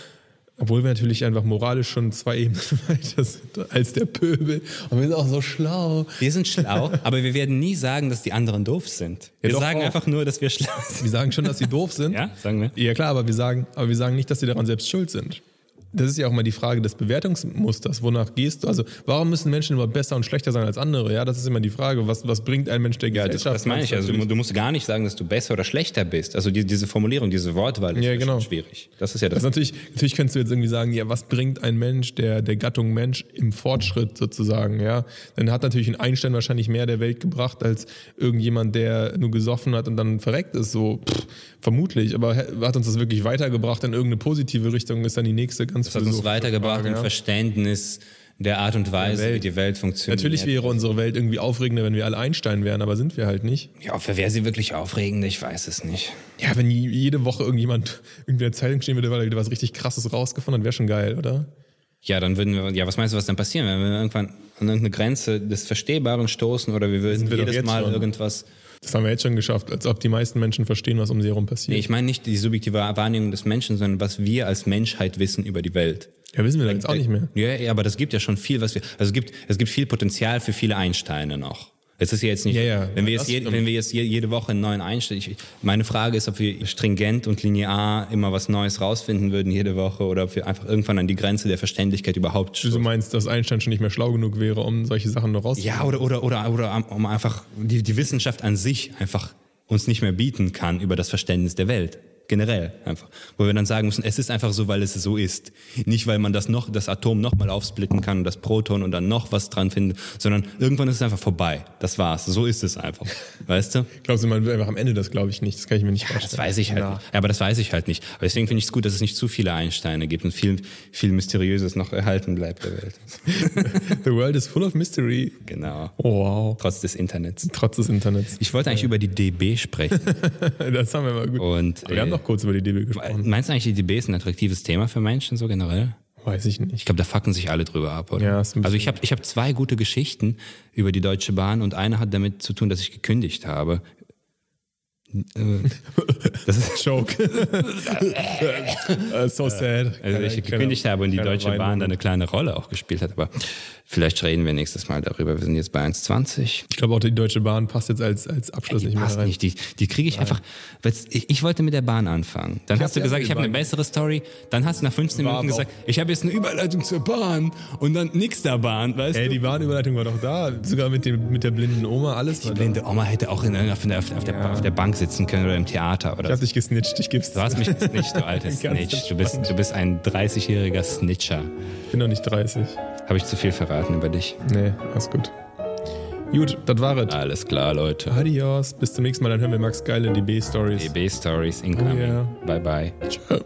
Obwohl wir natürlich einfach moralisch schon zwei Ebenen weiter sind als der Pöbel. Und wir sind auch so schlau. Wir sind schlau, aber wir werden nie sagen, dass die anderen doof sind. Wir doch sagen auch. einfach nur, dass wir schlau sind. Wir sagen schon, dass sie doof sind. Ja, sagen wir. Ja klar, aber wir sagen, aber wir sagen nicht, dass sie daran selbst schuld sind. Das ist ja auch mal die Frage des Bewertungsmusters. Wonach gehst du? Also, warum müssen Menschen immer besser und schlechter sein als andere? Ja, das ist immer die Frage. Was, was bringt ein Mensch der Ja, das, meine ich. Also du, musst gar nicht sagen, dass du besser oder schlechter bist. Also die, diese Formulierung, diese Wortwahl ist Ja, genau. schwierig. Das ist ja das. Ist natürlich, natürlich könntest du jetzt irgendwie sagen, ja, was bringt ein Mensch der, der Gattung Mensch im Fortschritt sozusagen, ja? Dann hat natürlich ein Einstein wahrscheinlich mehr der Welt gebracht als irgendjemand, der nur gesoffen hat und dann verreckt ist, so pff, vermutlich. Aber hat uns das wirklich weitergebracht in irgendeine positive Richtung, ist dann die nächste ganz das hat uns weitergebracht Frage, im ja. Verständnis der Art und Weise, wie die Welt funktioniert. Natürlich wäre unsere Welt irgendwie aufregender, wenn wir alle Einstein wären, aber sind wir halt nicht. Ja, für wer sie wirklich aufregend, ich weiß es nicht. Ja, wenn je- jede Woche irgendjemand irgendwie in der Zeitung stehen würde, weil er wieder was richtig krasses rausgefunden hat, wäre schon geil, oder? Ja, dann würden wir, ja, was meinst du, was dann passieren, wenn wir irgendwann an irgendeine Grenze des Verstehbaren stoßen oder wir würden wir jedes Mal schon. irgendwas. Das haben wir jetzt schon geschafft, als ob die meisten Menschen verstehen, was um sie herum passiert. Nee, ich meine nicht die subjektive Wahrnehmung des Menschen, sondern was wir als Menschheit wissen über die Welt. ja, wissen wir doch jetzt auch nicht mehr. Ja, ja, aber das gibt ja schon viel, was wir. Also es gibt, es gibt viel Potenzial für viele Einsteine noch. Es ist ja jetzt nicht, Ja, ja. wenn wir jetzt, je, wenn wir jetzt je, jede Woche einen neuen Einstein. Ich, meine Frage ist, ob wir stringent und linear immer was Neues rausfinden würden jede Woche oder ob wir einfach irgendwann an die Grenze der Verständlichkeit überhaupt Du stoßen. meinst, dass Einstein schon nicht mehr schlau genug wäre, um solche Sachen noch rauszufinden? Ja, oder, oder, oder, oder um einfach die, die Wissenschaft an sich einfach uns nicht mehr bieten kann über das Verständnis der Welt. Generell einfach. Wo wir dann sagen müssen, es ist einfach so, weil es so ist. Nicht, weil man das noch, das Atom nochmal aufsplitten kann und das Proton und dann noch was dran findet, sondern irgendwann ist es einfach vorbei. Das war's. So ist es einfach. Weißt du? Glaubst du, man will einfach am Ende das glaube ich nicht. Das kann ich mir nicht vorstellen. Das weiß ich halt nicht. Ja, aber das weiß ich halt nicht. Aber deswegen finde ich es gut, dass es nicht zu viele Einsteine gibt und viel, viel Mysteriöses noch erhalten bleibt der Welt. The world is full of mystery. Genau. Oh, wow. Trotz des Internets. Trotz des Internets. Ich wollte eigentlich über die DB sprechen. Das haben wir mal gut. Und, Aber wir haben äh, noch kurz über die DB gesprochen. Meinst du eigentlich, die DB ist ein attraktives Thema für Menschen so generell? Weiß ich nicht. Ich glaube, da fucken sich alle drüber ab, oder? Ja, also ich habe ich hab zwei gute Geschichten über die Deutsche Bahn und eine hat damit zu tun, dass ich gekündigt habe. Äh, Das ist Joke. Uh, so sad. also ich gekündigt habe und die Deutsche Bahn da eine kleine Rolle auch gespielt hat. Aber vielleicht reden wir nächstes Mal darüber. Wir sind jetzt bei 1,20. Ich glaube auch, die Deutsche Bahn passt jetzt als, als Abschluss Die nicht mehr passt rein. nicht. Die, die kriege ich einfach. weil's- Ich, ich wollte mit der Bahn anfangen. Dann hast du ja gesagt, ich habe eine bessere Story. Dann hast du nach 15 War Minuten gesagt, ich habe jetzt eine Überleitung zur Bahn und dann nix der Bahn, weißt Ey, du? die Bahnüberleitung war doch da. Sogar mit, dem, mit der blinden Oma, alles Die da. blinde Oma hätte auch in, auf, der, auf, der, auf der Bank sitzen können oder im Theater oder Ich so. hab dich gesnitcht, ich geb's. Du hast mich gesnitcht, du alter Snitch. Du bist, du bist ein 30-jähriger Snitcher. Ich bin noch nicht 30. Habe ich zu viel verraten über dich? Nee, alles gut. Gut, das war es. Alles klar, Leute. Adios, bis zum nächsten Mal, dann hören wir Max geile DB-Stories. DB Stories incoming. Oh ja. Bye bye. Tschö.